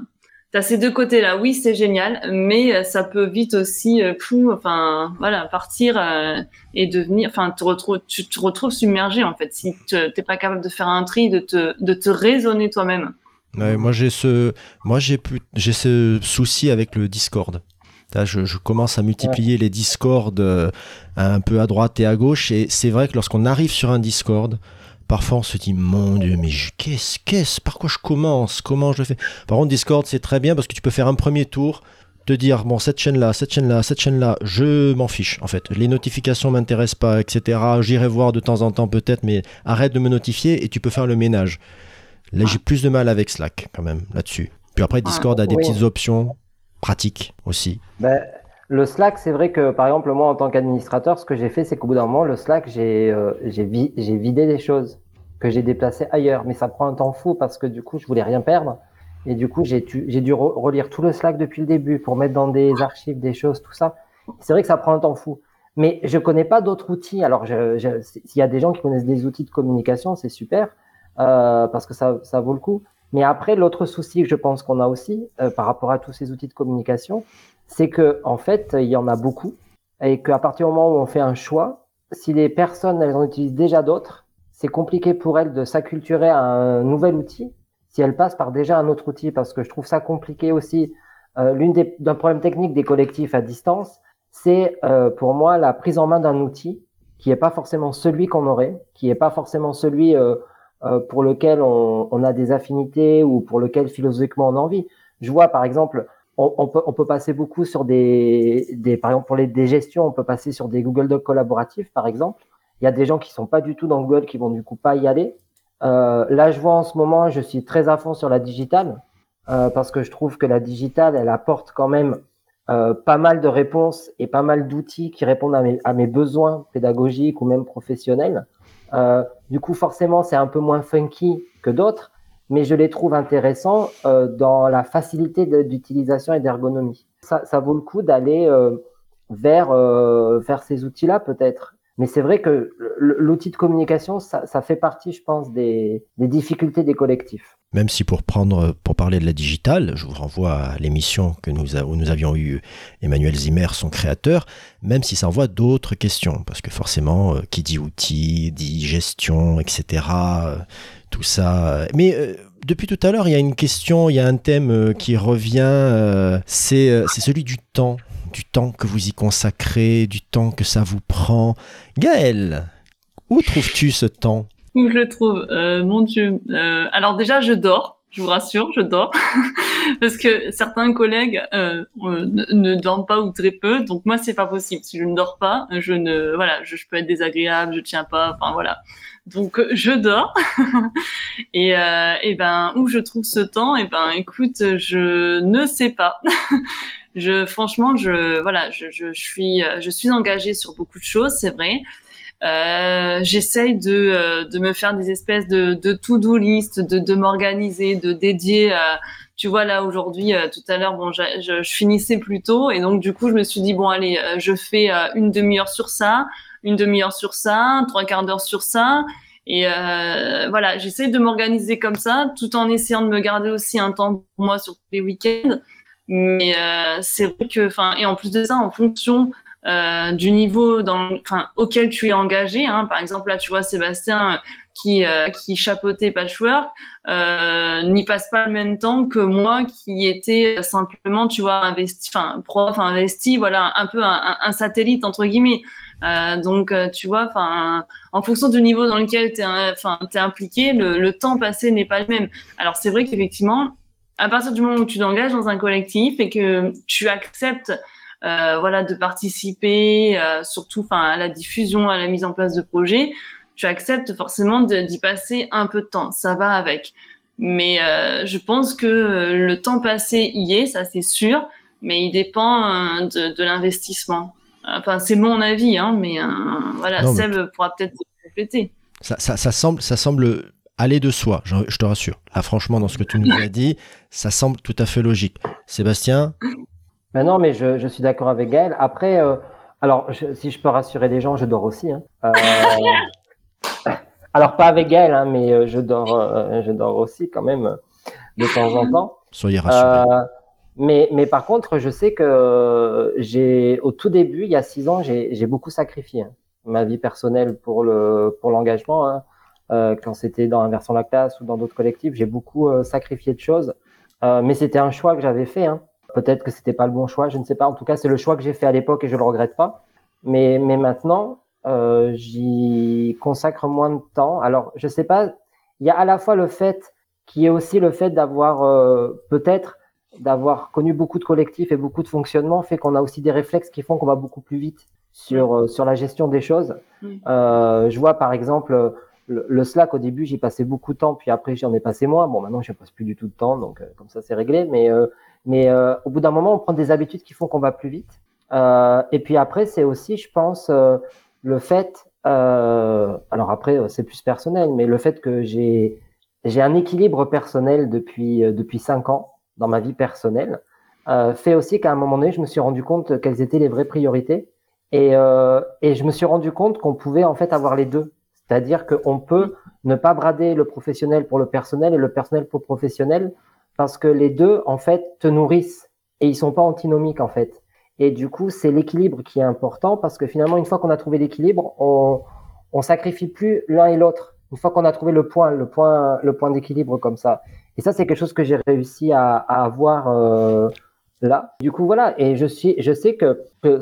as ces deux côtés-là. Oui, c'est génial, mais ça peut vite aussi, euh, enfin, voilà, partir euh, et devenir, enfin, te retrouves, tu te retrouves submergé en fait si t'es pas capable de faire un tri, de te, de te raisonner toi-même moi j'ai ce, moi j'ai j'ai ce souci avec le Discord. Là, je, commence à multiplier les Discords euh, un peu à droite et à gauche, et c'est vrai que lorsqu'on arrive sur un Discord, parfois on se dit mon Dieu, mais qu'est-ce, qu'est-ce, par quoi je commence, comment je le fais? Par contre, Discord c'est très bien parce que tu peux faire un premier tour, te dire bon cette chaîne là, cette chaîne là, cette chaîne là, je m'en fiche en fait. Les notifications m'intéressent pas, etc. J'irai voir de temps en temps peut-être, mais arrête de me notifier et tu peux faire le ménage. Là, j'ai plus de mal avec Slack quand même là-dessus. Puis après, Discord a des petites options pratiques aussi. Ben, Le Slack, c'est vrai que, par exemple, moi, en tant qu'administrateur, ce que j'ai fait, c'est qu'au bout d'un moment, le Slack, j'ai euh, j'ai vidé des choses que j'ai déplacées ailleurs. Mais ça prend un temps fou parce que du coup, je voulais rien perdre. Et du coup, j'ai dû relire tout le Slack depuis le début pour mettre dans des archives des choses, tout ça. C'est vrai que ça prend un temps fou. Mais je connais pas d'autres outils. Alors, s'il y a des gens qui connaissent des outils de communication, c'est super euh, parce que ça, ça vaut le coup. Mais après, l'autre souci que je pense qu'on a aussi euh, par rapport à tous ces outils de communication, c'est que en fait, il y en a beaucoup et qu'à partir du moment où on fait un choix, si les personnes elles en utilisent déjà d'autres, c'est compliqué pour elles de s'acculturer à un nouvel outil si elles passent par déjà un autre outil parce que je trouve ça compliqué aussi. Euh, L'une d'un problème technique des collectifs à distance, c'est euh, pour moi la prise en main d'un outil qui n'est pas forcément celui qu'on aurait, qui n'est pas forcément celui euh, euh, pour lequel on, on, a des affinités ou pour lequel philosophiquement on a envie. Je vois par exemple, on, peut, on peut passer beaucoup sur des, des, par exemple pour les des gestions, on peut passer sur des Google Docs collaboratifs par exemple. Il y a des gens qui sont pas du tout dans Google qui vont du coup pas y aller. Euh, là, je vois en ce moment, je suis très à fond sur la digitale euh, parce que je trouve que la digitale, elle apporte quand même euh, pas mal de réponses et pas mal d'outils qui répondent à mes, à mes, besoins pédagogiques ou même professionnels. Euh, du coup, forcément, c'est un peu moins funky que d'autres, mais je les trouve intéressants euh, dans la facilité d'utilisation et d'ergonomie. Ça, vaut le coup d'aller euh, vers, euh, vers ces outils-là peut-être. Mais c'est vrai que l'outil de communication, ça, fait partie, je pense, des, difficultés des collectifs. Même si pour prendre, pour parler de la digitale, je vous renvoie à l'émission où nous avions eu Emmanuel Zimmer, son créateur, même si ça envoie d'autres questions, parce que forcément, euh, qui dit outils, dit gestion, etc., euh, tout ça. Mais euh, depuis tout à l'heure, il y a une question, il y a un thème qui revient, c'est celui du temps, du temps que vous y consacrez, du temps que ça vous prend. Gaël, où trouves-tu ce temps? Où je le trouve? Euh, Mon Dieu. Euh, alors déjà, je dors. Je vous rassure, je dors parce que certains collègues euh, ne, dorment pas ou très peu. Donc moi, c'est pas possible. Si je ne dors pas, je ne voilà, je, peux être désagréable, je tiens pas. Enfin voilà. Donc je dors et, et ben où je trouve ce temps? Et ben écoute, je ne sais pas. je franchement, je voilà, je, je, je suis je suis engagée sur beaucoup de choses, c'est vrai. Euh, J'essaye de, euh, de me faire des espèces de, de to-do list, de, de m'organiser, de dédier. Euh, tu vois là aujourd'hui, euh, tout à l'heure, bon, je, je, finissais plus tôt et donc du coup je me suis dit bon allez, je fais une demi-heure sur ça, une demi-heure sur ça, trois quarts d'heure sur ça. Et euh, voilà, j'essaie de m'organiser comme ça, tout en essayant de me garder aussi un temps pour moi sur les week-ends. Mais euh, c'est vrai que, enfin, et en plus de ça, en fonction euh, du niveau dans, enfin, auquel tu es engagé. Hein. Par exemple, là, tu vois Sébastien euh, qui, euh, qui chapeautait Patchwork euh, n'y passe pas le même temps que moi qui était simplement, tu vois, investi, enfin, prof investi, voilà, un peu un, un satellite entre guillemets. Euh, donc, tu vois, enfin, en fonction du niveau dans lequel tu es, es impliqué, le, le temps passé n'est pas le même. Alors, c'est vrai qu'effectivement, à partir du moment où tu t'engages dans un collectif et que tu acceptes euh, voilà, de participer, euh, surtout enfin à la diffusion, à la mise en place de projets, tu acceptes forcément d'y passer un peu de temps. Ça va avec. Mais euh, je pense que le temps passé y est, ça c'est sûr, mais il dépend de, de l'investissement. Enfin, c'est mon avis, hein, mais voilà, Seb pourra peut-être compléter. Ça, ça, ça, semble, ça semble aller de soi, je, je, te rassure. Là, franchement, dans ce que tu nous as dit, ça semble tout à fait logique. Sébastien mais non, mais je, je suis d'accord avec Gaël. Après, euh, alors, si je peux rassurer les gens, je dors aussi. Hein. Euh, alors, pas avec Gaël, hein, mais euh, je dors, euh, je dors aussi quand même de temps en temps. Soyez rassurés. mais, mais par contre, je sais que j'ai, au tout début, il y a six ans, j'ai beaucoup sacrifié hein, ma vie personnelle pour le pour l'engagement. Hein. Quand c'était dans Inversion la classe ou dans d'autres collectifs, j'ai beaucoup sacrifié de choses. mais c'était un choix que j'avais fait. Hein. Peut-être que c'était pas le bon choix, je ne sais pas. En tout cas, c'est le choix que j'ai fait à l'époque et je le regrette pas. Mais, mais maintenant, euh, j'y consacre moins de temps. Alors, je sais pas. Il y a à la fois le fait qui est aussi le fait d'avoir euh, peut-être d'avoir connu beaucoup de collectifs et beaucoup de fonctionnements fait qu'on a aussi des réflexes qui font qu'on va beaucoup plus vite sur euh, sur la gestion des choses. Euh, je vois par exemple le, Slack au début j'y passais beaucoup de temps puis après j'en ai passé moins. Bon maintenant je passe plus du tout de temps donc euh, comme ça c'est réglé. Mais euh, mais euh, au bout d'un moment, on prend des habitudes qui font qu'on va plus vite. et puis après, c'est aussi, je pense, le fait, alors après, c'est plus personnel, mais le fait que j'ai j'ai un équilibre personnel depuis depuis cinq ans dans ma vie personnelle fait aussi qu'à un moment donné, je me suis rendu compte quelles étaient les vraies priorités et, et je me suis rendu compte qu'on pouvait en fait avoir les deux. C'est-à-dire qu'on peut ne pas brader le professionnel pour le personnel et le personnel pour le professionnel parce que les deux, en fait, te nourrissent et ils sont pas antinomiques, en fait. Et du coup, c'est l'équilibre qui est important parce que finalement, une fois qu'on a trouvé l'équilibre, on, on sacrifie plus l'un et l'autre. Une fois qu'on a trouvé le point, le point, le point d'équilibre comme ça. Et ça, c'est quelque chose que j'ai réussi à, à avoir euh, là. Du coup, voilà. Et je suis, je sais que, que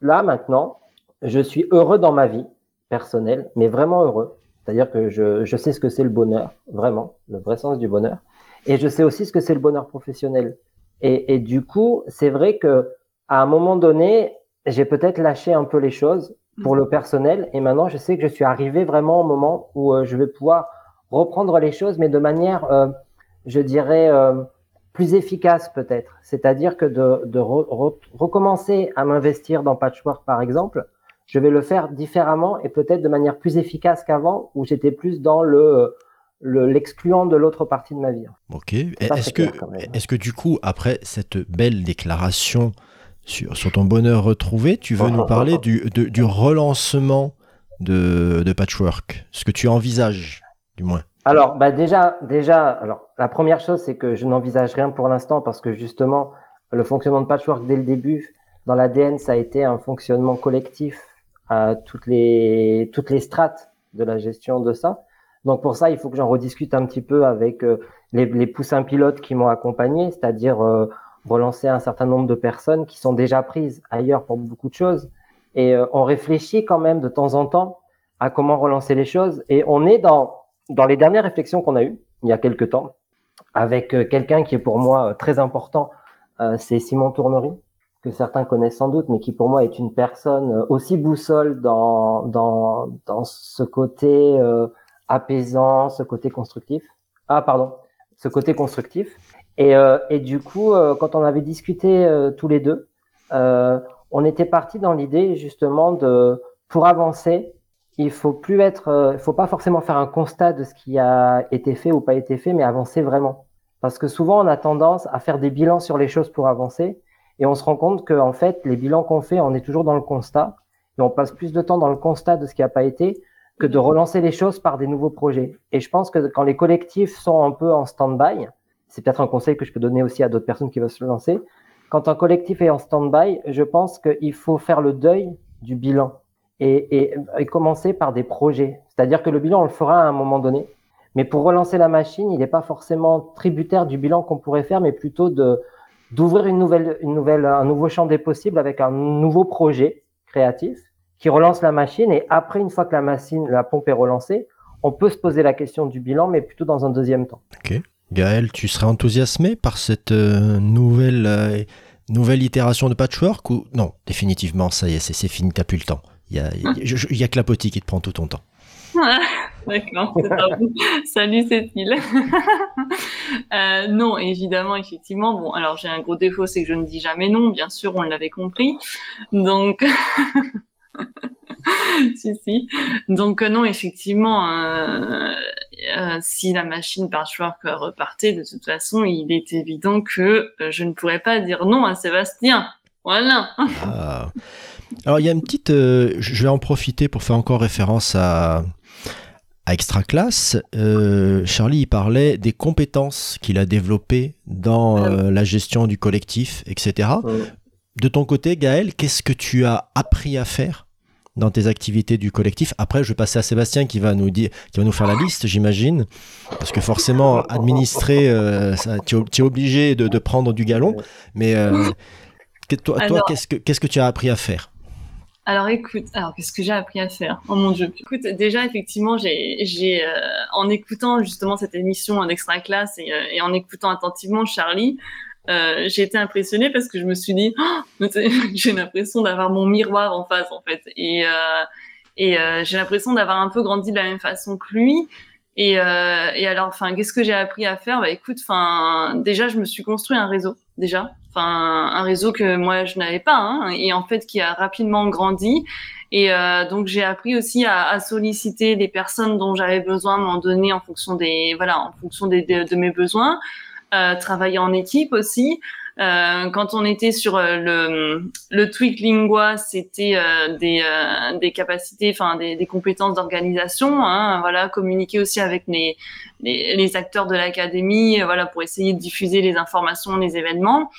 là maintenant, je suis heureux dans ma vie personnel, mais vraiment heureux. C'est-à-dire que je, je sais ce que c'est le bonheur, vraiment, le vrai sens du bonheur. Et je sais aussi ce que c'est le bonheur professionnel. Et, et du coup, c'est vrai que à un moment donné, j'ai peut-être lâché un peu les choses pour le personnel. Et maintenant, je sais que je suis arrivé vraiment au moment où euh, je vais pouvoir reprendre les choses, mais de manière, euh, je dirais, euh, plus efficace peut-être. C'est-à-dire que de, de recommencer à m'investir dans Patchwork, par exemple, je vais le faire différemment et peut-être de manière plus efficace qu'avant, où j'étais plus dans le l'excluant de l'autre partie de ma vie. Ok. Est-ce que, est que du coup, après cette belle déclaration sur, sur ton bonheur retrouvé, tu veux nous parler du, du relancement de, de, Patchwork? Ce que tu envisages, du moins Alors, bah déjà, déjà alors, la première chose, c'est que je n'envisage rien pour l'instant parce que justement, le fonctionnement de Patchwork dès le début, dans l'ADN, ça a été un fonctionnement collectif toutes les, toutes les strates de la gestion de ça. Donc pour ça, il faut que j'en rediscute un petit peu avec euh, les, les, poussins pilotes qui m'ont accompagné, c'est-à-dire euh, relancer un certain nombre de personnes qui sont déjà prises ailleurs pour beaucoup de choses. Et euh, on réfléchit quand même de temps en temps à comment relancer les choses. Et on est dans, dans les dernières réflexions qu'on a eues il y a quelques temps avec quelqu'un qui est pour moi très important, c'est Simon Tournery, que certains connaissent sans doute, mais qui pour moi est une personne euh, aussi boussole dans, dans, dans ce côté euh, apaisant, ce côté constructif. Ah, pardon, ce côté constructif. Et, euh, et du coup, euh, quand on avait discuté euh, tous les deux, on était parti dans l'idée justement de, pour avancer, il faut plus être, il faut pas forcément faire un constat de ce qui a été fait ou pas été fait, mais avancer vraiment. Parce que souvent, on a tendance à faire des bilans sur les choses pour avancer et on se rend compte que, en fait, les bilans qu'on fait, on est toujours dans le constat. Et on passe plus de temps dans le constat de ce qui n'a pas été que de relancer les choses par des nouveaux projets. Et je pense que quand les collectifs sont un peu en stand-by, c'est peut-être un conseil que je peux donner aussi à d'autres personnes qui veulent se lancer. Quand un collectif est en stand-by, je pense qu'il faut faire le deuil du bilan et, et, et commencer par des projets. C'est-à-dire que le bilan, on le fera à un moment donné. Mais pour relancer la machine, il n'est pas forcément tributaire du bilan qu'on pourrait faire, mais plutôt de, d'ouvrir une nouvelle, une nouvelle, un nouveau champ des possibles avec un nouveau projet créatif qui relance la machine. Et après, une fois que la machine, la pompe est relancée, on peut se poser la question du bilan, mais plutôt dans un deuxième temps. Ok. Gaël, tu serais enthousiasmé par cette euh, nouvelle, euh, nouvelle itération de patchwork ou non? Définitivement, ça y est, c'est fini, t'as plus le temps. Il y a, il y a que la qui te prend tout ton temps. D'accord, Salut Cécile. euh, non, évidemment, effectivement. Bon, alors j'ai un gros défaut, c'est que je ne dis jamais non, bien sûr, on l'avait compris. Donc, si, si. Donc, euh, non, effectivement, euh, euh, si la machine Patchwork repartait, de toute façon, il est évident que je ne pourrais pas dire non à Sébastien. Voilà. Ah. Alors, il y a une petite. Euh, je vais en profiter pour faire encore référence à à Extra Class, euh, Charlie parlait des compétences qu'il a développées dans euh, la gestion du collectif, etc. De ton côté, Gaël, qu'est-ce que tu as appris à faire dans tes activités du collectif? Après, je vais passer à Sébastien qui va nous dire, qui va nous faire la liste, j'imagine, parce que forcément, administrer, euh, tu, es obligé de, de, prendre du galon. Mais toi, toi qu'est-ce que qu'est-ce que tu as appris à faire? Alors écoute, alors qu'est-ce que j'ai appris à faire? Oh mon dieu. Écoute, déjà effectivement, j'ai, euh, en écoutant justement cette émission d'extra classe et, euh, et, en écoutant attentivement Charlie, euh, j'ai été impressionnée parce que je me suis dit, oh, j'ai l'impression d'avoir mon miroir en face en fait, et euh, et euh, j'ai l'impression d'avoir un peu grandi de la même façon que lui. Et, euh, et alors, enfin, qu'est-ce que j'ai appris à faire? Bah, écoute, enfin, déjà, je me suis construit un réseau, déjà, enfin, un réseau que moi je n'avais pas, hein, et en fait qui a rapidement grandi. Et euh, donc, j'ai appris aussi à, à, solliciter les personnes dont j'avais besoin m'en donner en fonction des, voilà, en fonction des, de, de mes besoins. Euh, travailler en équipe aussi. Euh, quand on était sur euh, le, le tweak lingua, c'était euh, des, des capacités, enfin des, des compétences d'organisation. Hein, voilà, communiquer aussi avec les, les, les acteurs de l'académie, voilà, pour essayer de diffuser les informations, les événements.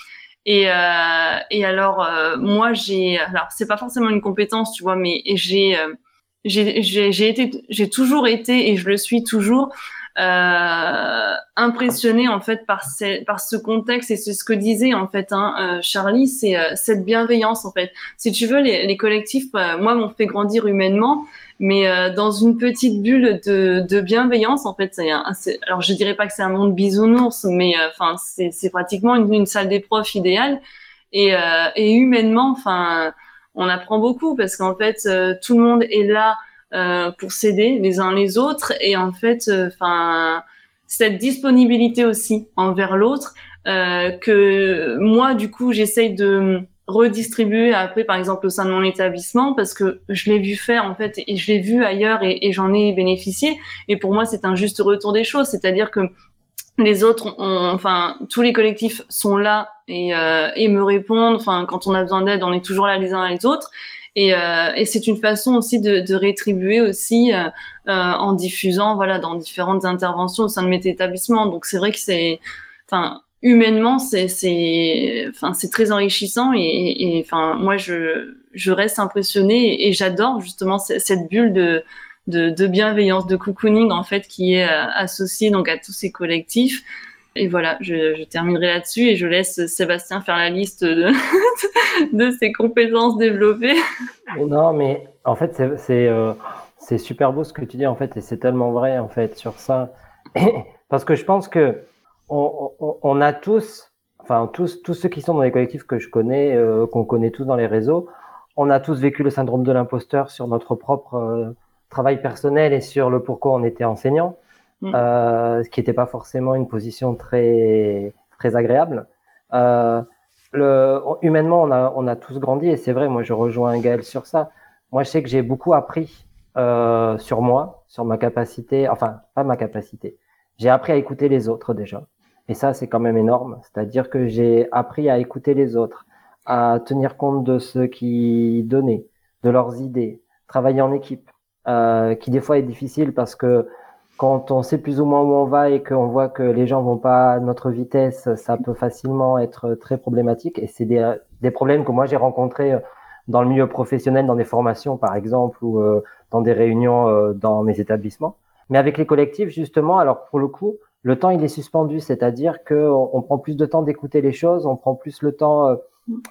Et, euh, et alors, euh, moi, j'ai, alors c'est pas forcément une compétence, tu vois, mais j'ai, j'ai été, j'ai toujours été et je le suis toujours euh, impressionné en fait par, ce, par ce contexte et c'est ce que disait en fait hein, euh, Charlie, c'est euh, cette bienveillance en fait. Si tu veux, les, les collectifs, euh, moi, m'ont fait grandir humainement, mais dans une petite bulle de, de bienveillance en fait. C'est alors je dirais pas que c'est un monde bisounours, mais enfin c'est pratiquement une, salle des profs idéale et, et humainement, enfin on apprend beaucoup parce qu'en fait tout le monde est là euh, pour s'aider les uns les autres. Et en fait, euh, enfin, cette disponibilité aussi envers l'autre euh, que moi du coup j'essaye de redistribuer après par exemple au sein de mon établissement parce que je l'ai vu faire en fait et je l'ai vu ailleurs et, et j'en ai bénéficié. Et pour moi c'est un juste retour des choses. C'est-à-dire que les autres ont, enfin tous les collectifs sont là et, euh, et me répondent. Enfin quand on a besoin d'aide on est toujours là les uns les autres et, euh, et c'est une façon aussi de, de rétribuer aussi euh, euh, en diffusant voilà dans différentes interventions au sein de mes établissements. Donc c'est vrai que c'est, enfin humainement c'est c'est enfin c'est très enrichissant et, enfin moi je je reste impressionnée et, j'adore justement cette bulle de, de, de bienveillance de cocooning en fait qui est euh, associée donc à tous ces collectifs et voilà, je, je terminerai là-dessus et je laisse Sébastien faire la liste de, de ses compétences développées. Non, mais en fait, c'est euh, super beau ce que tu dis, en fait, et c'est tellement vrai, en fait, sur ça. Parce que je pense que on, on, on, a tous, enfin, tous, tous ceux qui sont dans les collectifs que je connais, euh, qu'on connaît tous dans les réseaux, on a tous vécu le syndrome de l'imposteur sur notre propre euh, travail personnel et sur le pourquoi on était enseignant. Mm. euh, ce qui n'était pas forcément une position très très agréable. Euh, le, humainement, on a, on a tous grandi et c'est vrai, moi je rejoins Gaël sur ça. Moi je sais que j'ai beaucoup appris euh, sur moi, sur ma capacité, enfin pas ma capacité. J'ai appris à écouter les autres déjà. Et ça c'est quand même énorme. C'est-à-dire que j'ai appris à écouter les autres, à tenir compte de ce qui donnaient, de leurs idées, travailler en équipe, euh, qui des fois est difficile parce que quand on sait plus ou moins où on va et qu'on voit que les gens vont pas à notre vitesse, ça peut facilement être très problématique. Et c'est des, problèmes que moi j'ai rencontrés dans le milieu professionnel, dans des formations par exemple, ou euh, dans des réunions euh, dans mes établissements. Mais avec les collectifs, justement, alors pour le coup, le temps il est suspendu, c'est-à-dire qu'on on prend plus de temps d'écouter les choses, on prend plus le temps euh,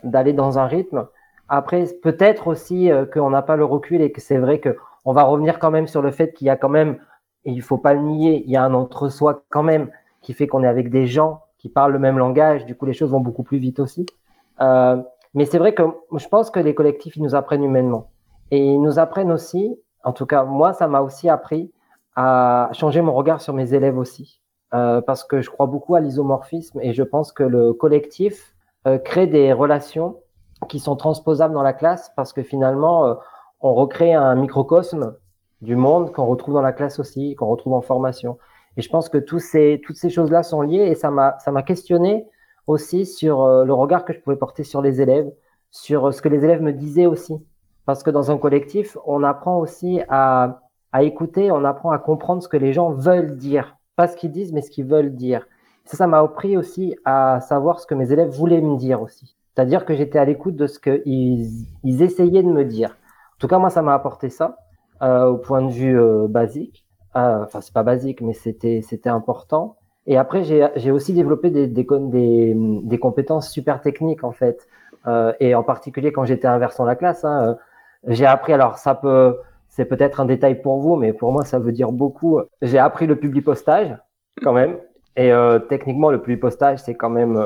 d'aller dans un rythme. Après, peut-être aussi qu'on n'a pas le recul et que c'est vrai que on va revenir quand même sur le fait qu'il y a quand même et il faut pas le nier, il y a un entre-soi quand même qui fait qu'on est avec des gens qui parlent le même langage, du coup les choses vont beaucoup plus vite aussi. Euh, mais c'est vrai que je pense que les collectifs, ils nous apprennent humainement. Et ils nous apprennent aussi, en tout cas moi, ça m'a aussi appris à changer mon regard sur mes élèves aussi. Euh, parce que je crois beaucoup à l'isomorphisme et je pense que le collectif euh, crée des relations qui sont transposables dans la classe parce que finalement, euh, on recrée un microcosme du monde qu'on retrouve dans la classe aussi, qu'on retrouve en formation. Et je pense que tous ces, toutes ces choses-là sont liées et ça m'a, ça m'a questionné aussi sur euh, le regard que je pouvais porter sur les élèves, sur euh, ce que les élèves me disaient aussi. Parce que dans un collectif, on apprend aussi à, à écouter, on apprend à comprendre ce que les gens veulent dire. Pas ce qu'ils disent, mais ce qu'ils veulent dire. Ça, ça m'a appris aussi à savoir ce que mes élèves voulaient me dire aussi. C'est-à-dire que j'étais à l'écoute de ce qu'ils ils essayaient de me dire. En tout cas, moi, ça m'a apporté ça. Euh, au point de vue euh, basique. Euh, enfin, c'est pas basique, mais c'était c'était important. Et après, j'ai aussi développé des, des, des, compétences super techniques en fait. Et en particulier quand j'étais inversant la classe, hein, j'ai appris. Alors ça peut, c'est peut-être un détail pour vous, mais pour moi ça veut dire beaucoup. J'ai appris le publipostage quand même. Et techniquement, le publipostage c'est quand même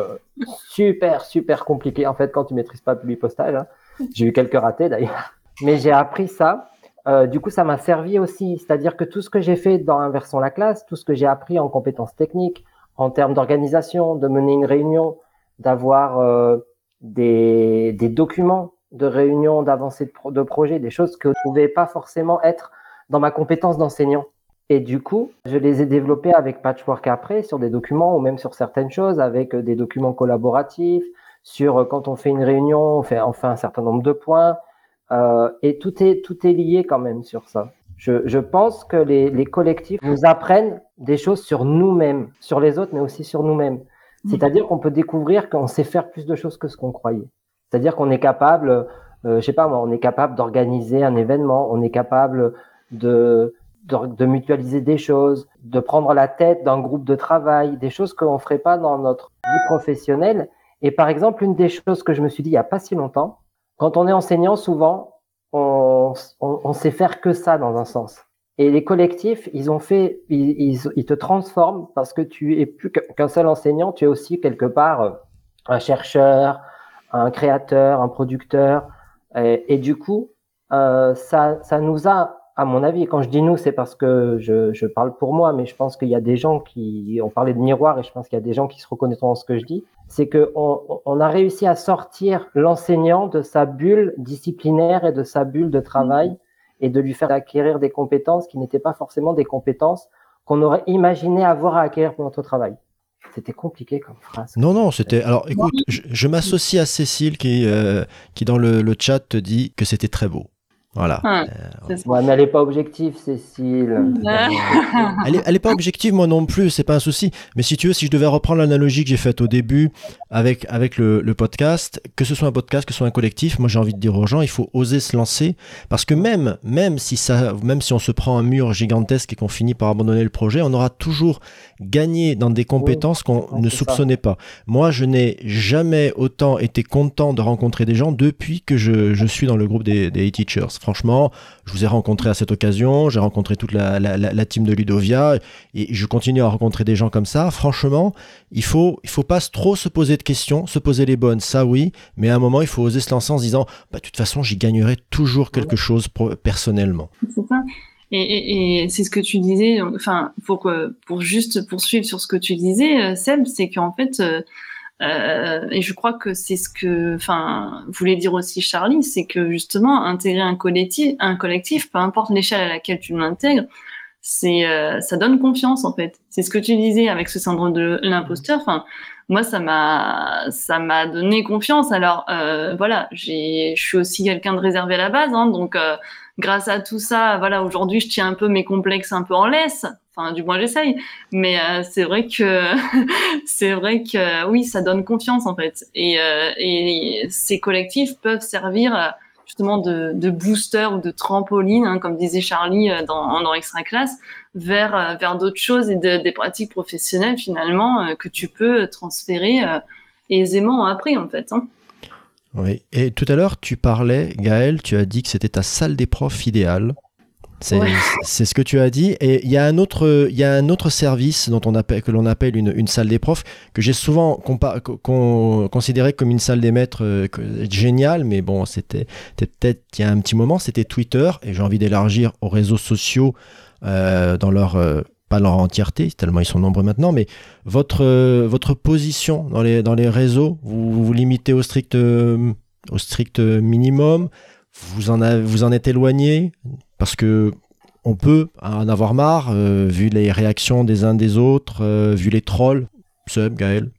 super super compliqué en fait quand tu maîtrises pas le publipostage. Hein. J'ai eu quelques ratés d'ailleurs, mais j'ai appris ça euh, du coup, ça m'a servi aussi. C'est-à-dire que tout ce que j'ai fait dans Inversons la classe, tout ce que j'ai appris en compétences techniques, en termes d'organisation, de mener une réunion, d'avoir euh, des, des, documents de réunion, d'avancée de, de projet, des choses que je ne pouvais pas forcément être dans ma compétence d'enseignant. Et du coup, je les ai développés avec Patchwork après sur des documents ou même sur certaines choses, avec euh, des documents collaboratifs, sur euh, quand on fait une réunion, on fait, on fait un certain nombre de points. Euh, et tout est, tout est lié quand même sur ça. Je, je pense que les, les, collectifs nous apprennent des choses sur nous-mêmes, sur les autres, mais aussi sur nous-mêmes. Mmh. C'est-à-dire qu'on peut découvrir qu'on sait faire plus de choses que ce qu'on croyait. C'est-à-dire qu'on est capable, euh, je sais pas moi, on est capable d'organiser un événement, on est capable de, de, de, mutualiser des choses, de prendre la tête d'un groupe de travail, des choses qu'on ferait pas dans notre vie professionnelle. Et par exemple, une des choses que je me suis dit il y a pas si longtemps, quand on est enseignant, souvent, on, on, on, sait faire que ça dans un sens. Et les collectifs, ils ont fait, ils, ils, ils te transforment parce que tu es plus qu'un seul enseignant, tu es aussi quelque part euh, un chercheur, un créateur, un producteur. Et, du coup, euh, ça, ça nous a à mon avis, quand je dis nous, c'est parce que je, je, parle pour moi, mais je pense qu'il y a des gens qui ont parlé de miroir et je pense qu'il y a des gens qui se reconnaîtront dans ce que je dis. C'est que on, a réussi à sortir l'enseignant de sa bulle disciplinaire et de sa bulle de travail et de lui faire acquérir des compétences qui n'étaient pas forcément des compétences qu'on aurait imaginé avoir à acquérir pour notre travail. C'était compliqué comme phrase. Non, non, c'était. Alors, écoute, je, m'associe à Cécile qui, euh, dans le chat te dit que c'était très beau. Voilà. Ah, euh, ouais, mais elle n'est pas objective, Cécile. elle, est, elle est pas objective, moi non plus, c'est pas un souci. Mais si tu veux, si je devais reprendre l'analogie que j'ai faite au début avec, avec le, le, podcast, que ce soit un podcast, que ce soit un collectif, moi j'ai envie de dire aux gens, il faut oser se lancer. Parce que même, même, si, ça, même si on se prend un mur gigantesque et qu'on finit par abandonner le projet, on aura toujours gagné dans des compétences qu'on ne soupçonnait ça. pas. Moi, je n'ai jamais autant été content de rencontrer des gens depuis que je, je suis dans le groupe des, des teachers franchement, je vous ai rencontré à cette occasion, j'ai rencontré toute la, la, la, team de Ludovia, et je continue à rencontrer des gens comme ça. Franchement, il faut, il faut pas trop se poser de questions, se poser les bonnes, ça oui, mais à un moment, il faut oser se lancer en se disant, bah, de toute façon, j'y gagnerai toujours quelque chose personnellement. C'est ça. Et, et, et c'est ce que tu disais, enfin, pour, pour juste poursuivre sur ce que tu disais, Seb, c'est qu'en fait, euh, euh, et je crois que c'est ce que, enfin, voulait dire aussi Charlie, c'est que justement intégrer un collectif, un collectif, peu importe l'échelle à laquelle tu l'intègres, c'est, euh, ça donne confiance en fait. C'est ce que tu disais avec ce syndrome de l'imposteur. Enfin, moi, ça m'a, ça m'a donné confiance. Alors, euh, voilà, j'ai, je suis aussi quelqu'un de réservé à la base, hein, donc euh, grâce à tout ça, voilà, aujourd'hui, je tiens un peu mes complexes un peu en laisse. Enfin, du moins, j'essaye. Mais euh, c'est vrai que c'est vrai que oui, ça donne confiance en fait. Et, euh, et ces collectifs peuvent servir justement de, de booster ou de trampoline, hein, comme disait Charlie euh, dans, dans Extra Classe, vers vers d'autres choses et de, des pratiques professionnelles finalement que tu peux transférer aisément après en fait. Hein. Oui, et tout à l'heure, tu parlais, Gaël, tu as dit que c'était ta salle des profs idéale. C'est ouais. ce que tu as dit. Et il y a un autre, il y a un autre service dont on appelle, que l'on appelle une, une, salle des profs, que j'ai souvent con, considéré comme une salle des maîtres euh, géniale, mais bon, c'était peut-être il y a un petit moment, c'était Twitter, et j'ai envie d'élargir aux réseaux sociaux euh, dans leur euh, leur entièreté, tellement ils sont nombreux maintenant, mais votre, euh, votre position dans les, dans les réseaux, vous vous limitez au strict, euh, au strict minimum, vous en, vous en êtes éloigné, parce que on peut en avoir marre, euh, vu les réactions des uns des autres, euh, vu les trolls. Seb, Gaël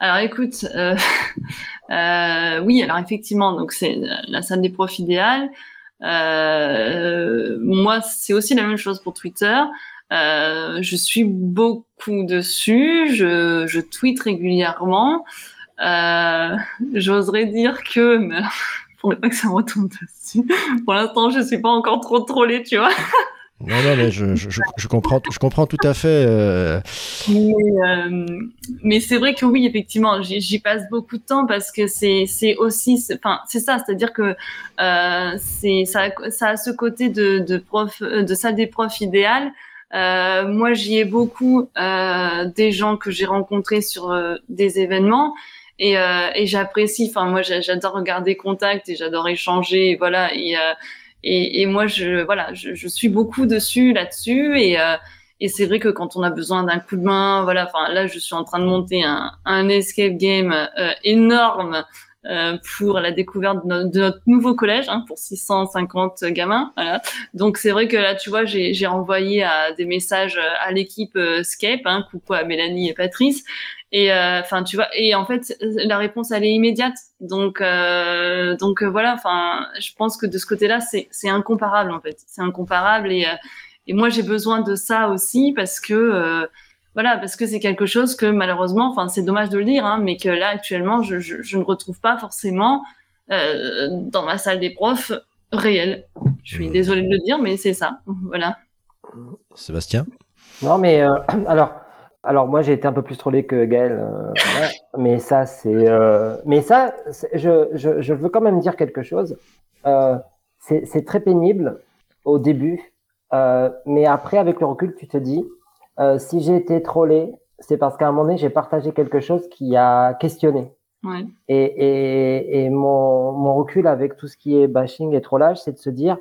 alors écoute, euh, euh, oui, alors effectivement, donc c'est la salle des profs idéale. Euh, moi, c'est aussi la même chose pour Twitter. Je suis beaucoup dessus, je, je tweete régulièrement. J'oserais dire que, mais faudrait pas que ça me retombe dessus. Pour l'instant, je suis pas encore trop trollée, tu vois. Non, non, mais je, je, je, comprends, je comprends tout à fait. Euh... Mais, euh, mais c'est vrai que oui, effectivement, j'y passe beaucoup de temps parce que c'est aussi, enfin, c'est ça, c'est-à-dire que euh, ça, ça a ce côté de, de prof, de salle des profs idéal. Euh, moi, j'y ai beaucoup euh, des gens que j'ai rencontrés sur euh, des événements et, euh, et j'apprécie. Enfin, moi, j'adore regarder Contact et j'adore échanger. Et voilà. Et, euh, Et, et moi, je, voilà, je, je suis beaucoup dessus, là-dessus. Et, euh, et c'est vrai que quand on a besoin d'un coup de main, voilà, enfin là, je suis en train de monter un, un escape game énorme euh, pour la découverte de notre, nouveau collège hein, pour 650 gamins. Voilà. Donc c'est vrai que là, tu vois, j'ai envoyé à des messages à l'équipe euh, Scape, hein, coucou à Mélanie et Patrice. Et euh, enfin, tu vois, et en fait, la réponse elle est immédiate. Donc euh, donc voilà, enfin, je pense que de ce côté-là, c'est incomparable en fait, c'est incomparable et et moi j'ai besoin de ça aussi parce que voilà, parce que c'est quelque chose que malheureusement, enfin c'est dommage de le dire, hein, mais que là actuellement je, je, je ne retrouve pas forcément euh, dans ma salle des profs réelle. Je suis mmh. désolée de le dire, mais c'est ça. Voilà. Sébastien? Non, mais euh, alors, alors moi j'ai été un peu plus trollé que Gaël, euh, mais ça c'est, euh, mais ça, je, je, je, veux quand même dire quelque chose. Euh, c'est très pénible au début, mais après avec le recul, tu te dis euh, si j'ai été trollé, c'est parce qu'à un moment donné, j'ai partagé quelque chose qui a questionné. Ouais. Et, et, et mon, mon, recul avec tout ce qui est bashing et trollage, c'est de se dire,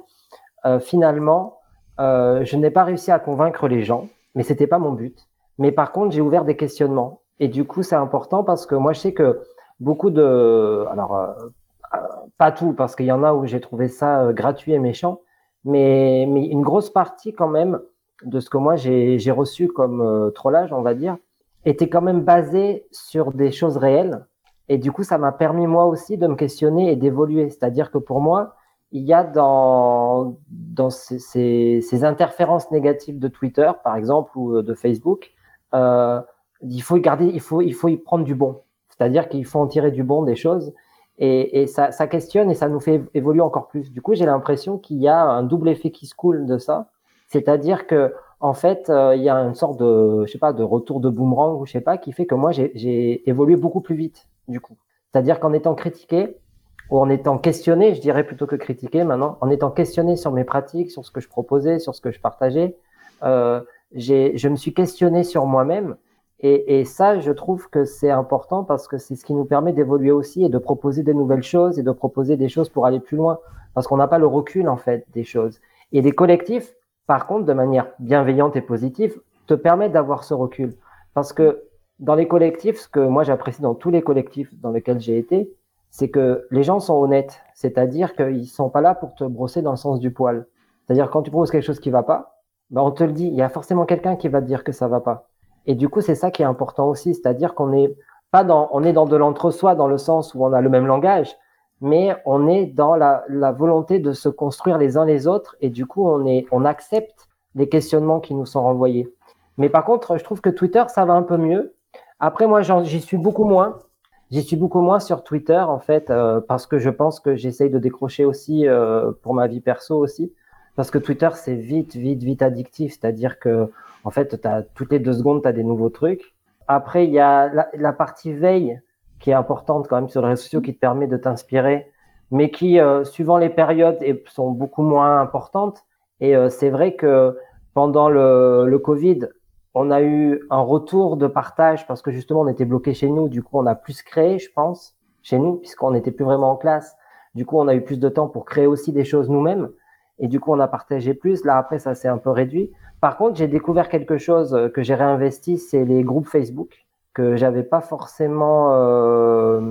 euh, finalement, euh, je n'ai pas réussi à convaincre les gens, mais c'était pas mon but. Mais par contre, j'ai ouvert des questionnements. Et du coup, c'est important parce que moi, je sais que beaucoup de, alors, euh, pas tout, parce qu'il y en a où j'ai trouvé ça euh, gratuit et méchant, mais, mais une grosse partie quand même de ce que moi j'ai reçu comme euh, trollage, on va dire, était quand même basé sur des choses réelles. Et du coup, ça m'a permis moi aussi de me questionner et d'évoluer. C'est-à-dire que pour moi, il y a dans, dans ces, ces, ces, interférences négatives de Twitter, par exemple, ou euh, de Facebook, euh, il faut y garder, il faut, il faut y prendre du bon. C'est-à-dire qu'il faut en tirer du bon des choses. Et, et ça, ça, questionne et ça nous fait évoluer encore plus. Du coup, j'ai l'impression qu'il y a un double effet qui se coule de ça. C'est-à-dire que en fait, euh, il y a une sorte de, je sais pas, de retour de boomerang ou je sais pas, qui fait que moi j'ai évolué beaucoup plus vite du coup. C'est-à-dire qu'en étant critiqué ou en étant questionné, je dirais plutôt que critiqué maintenant, en étant questionné sur mes pratiques, sur ce que je proposais, sur ce que je partageais, euh, je me suis questionné sur moi-même. Et, et, ça, je trouve que c'est important parce que c'est ce qui nous permet d'évoluer aussi et de proposer des nouvelles choses et de proposer des choses pour aller plus loin. Parce qu'on n'a pas le recul, en fait, des choses. Et des collectifs, par contre, de manière bienveillante et positive, te permet d'avoir ce recul. Parce que dans les collectifs, ce que moi j'apprécie dans tous les collectifs dans lesquels j'ai été, c'est que les gens sont honnêtes. C'est-à-dire qu'ils sont pas là pour te brosser dans le sens du poil. C'est-à-dire quand tu proposes quelque chose qui va pas, ben on te le dit. Il y a forcément quelqu'un qui va te dire que ça va pas. Et du coup, c'est ça qui est important aussi. C'est-à-dire qu'on est pas dans, on est dans de l'entre-soi dans le sens où on a le même langage, mais on est dans la, la, volonté de se construire les uns les autres et du coup on est on accepte les questionnements qui nous sont renvoyés. Mais par contre, je trouve que Twitter ça va un peu mieux. Après moi j'y suis beaucoup moins. J'y suis beaucoup moins sur Twitter en fait euh, parce que je pense que j'essaye de décrocher aussi euh, pour ma vie perso aussi parce que Twitter c'est vite vite vite addictif, c'est-à-dire que en fait as, toutes les deux secondes tu as des nouveaux trucs. Après il y a la, la partie veille qui est importante quand même sur les réseaux sociaux, qui te permet de t'inspirer, mais qui, euh, suivant les périodes, sont beaucoup moins importantes. Et euh, c'est vrai que pendant le, le Covid, on a eu un retour de partage parce que justement on était bloqué chez nous. Du coup, on a plus créé, je pense, chez nous, puisqu'on n'était plus vraiment en classe. Du coup, on a eu plus de temps pour créer aussi des choses nous-mêmes. Et du coup, on a partagé plus. Là, après, ça s'est un peu réduit. Par contre, j'ai découvert quelque chose que j'ai réinvesti, c'est les groupes Facebook que j'avais pas forcément euh,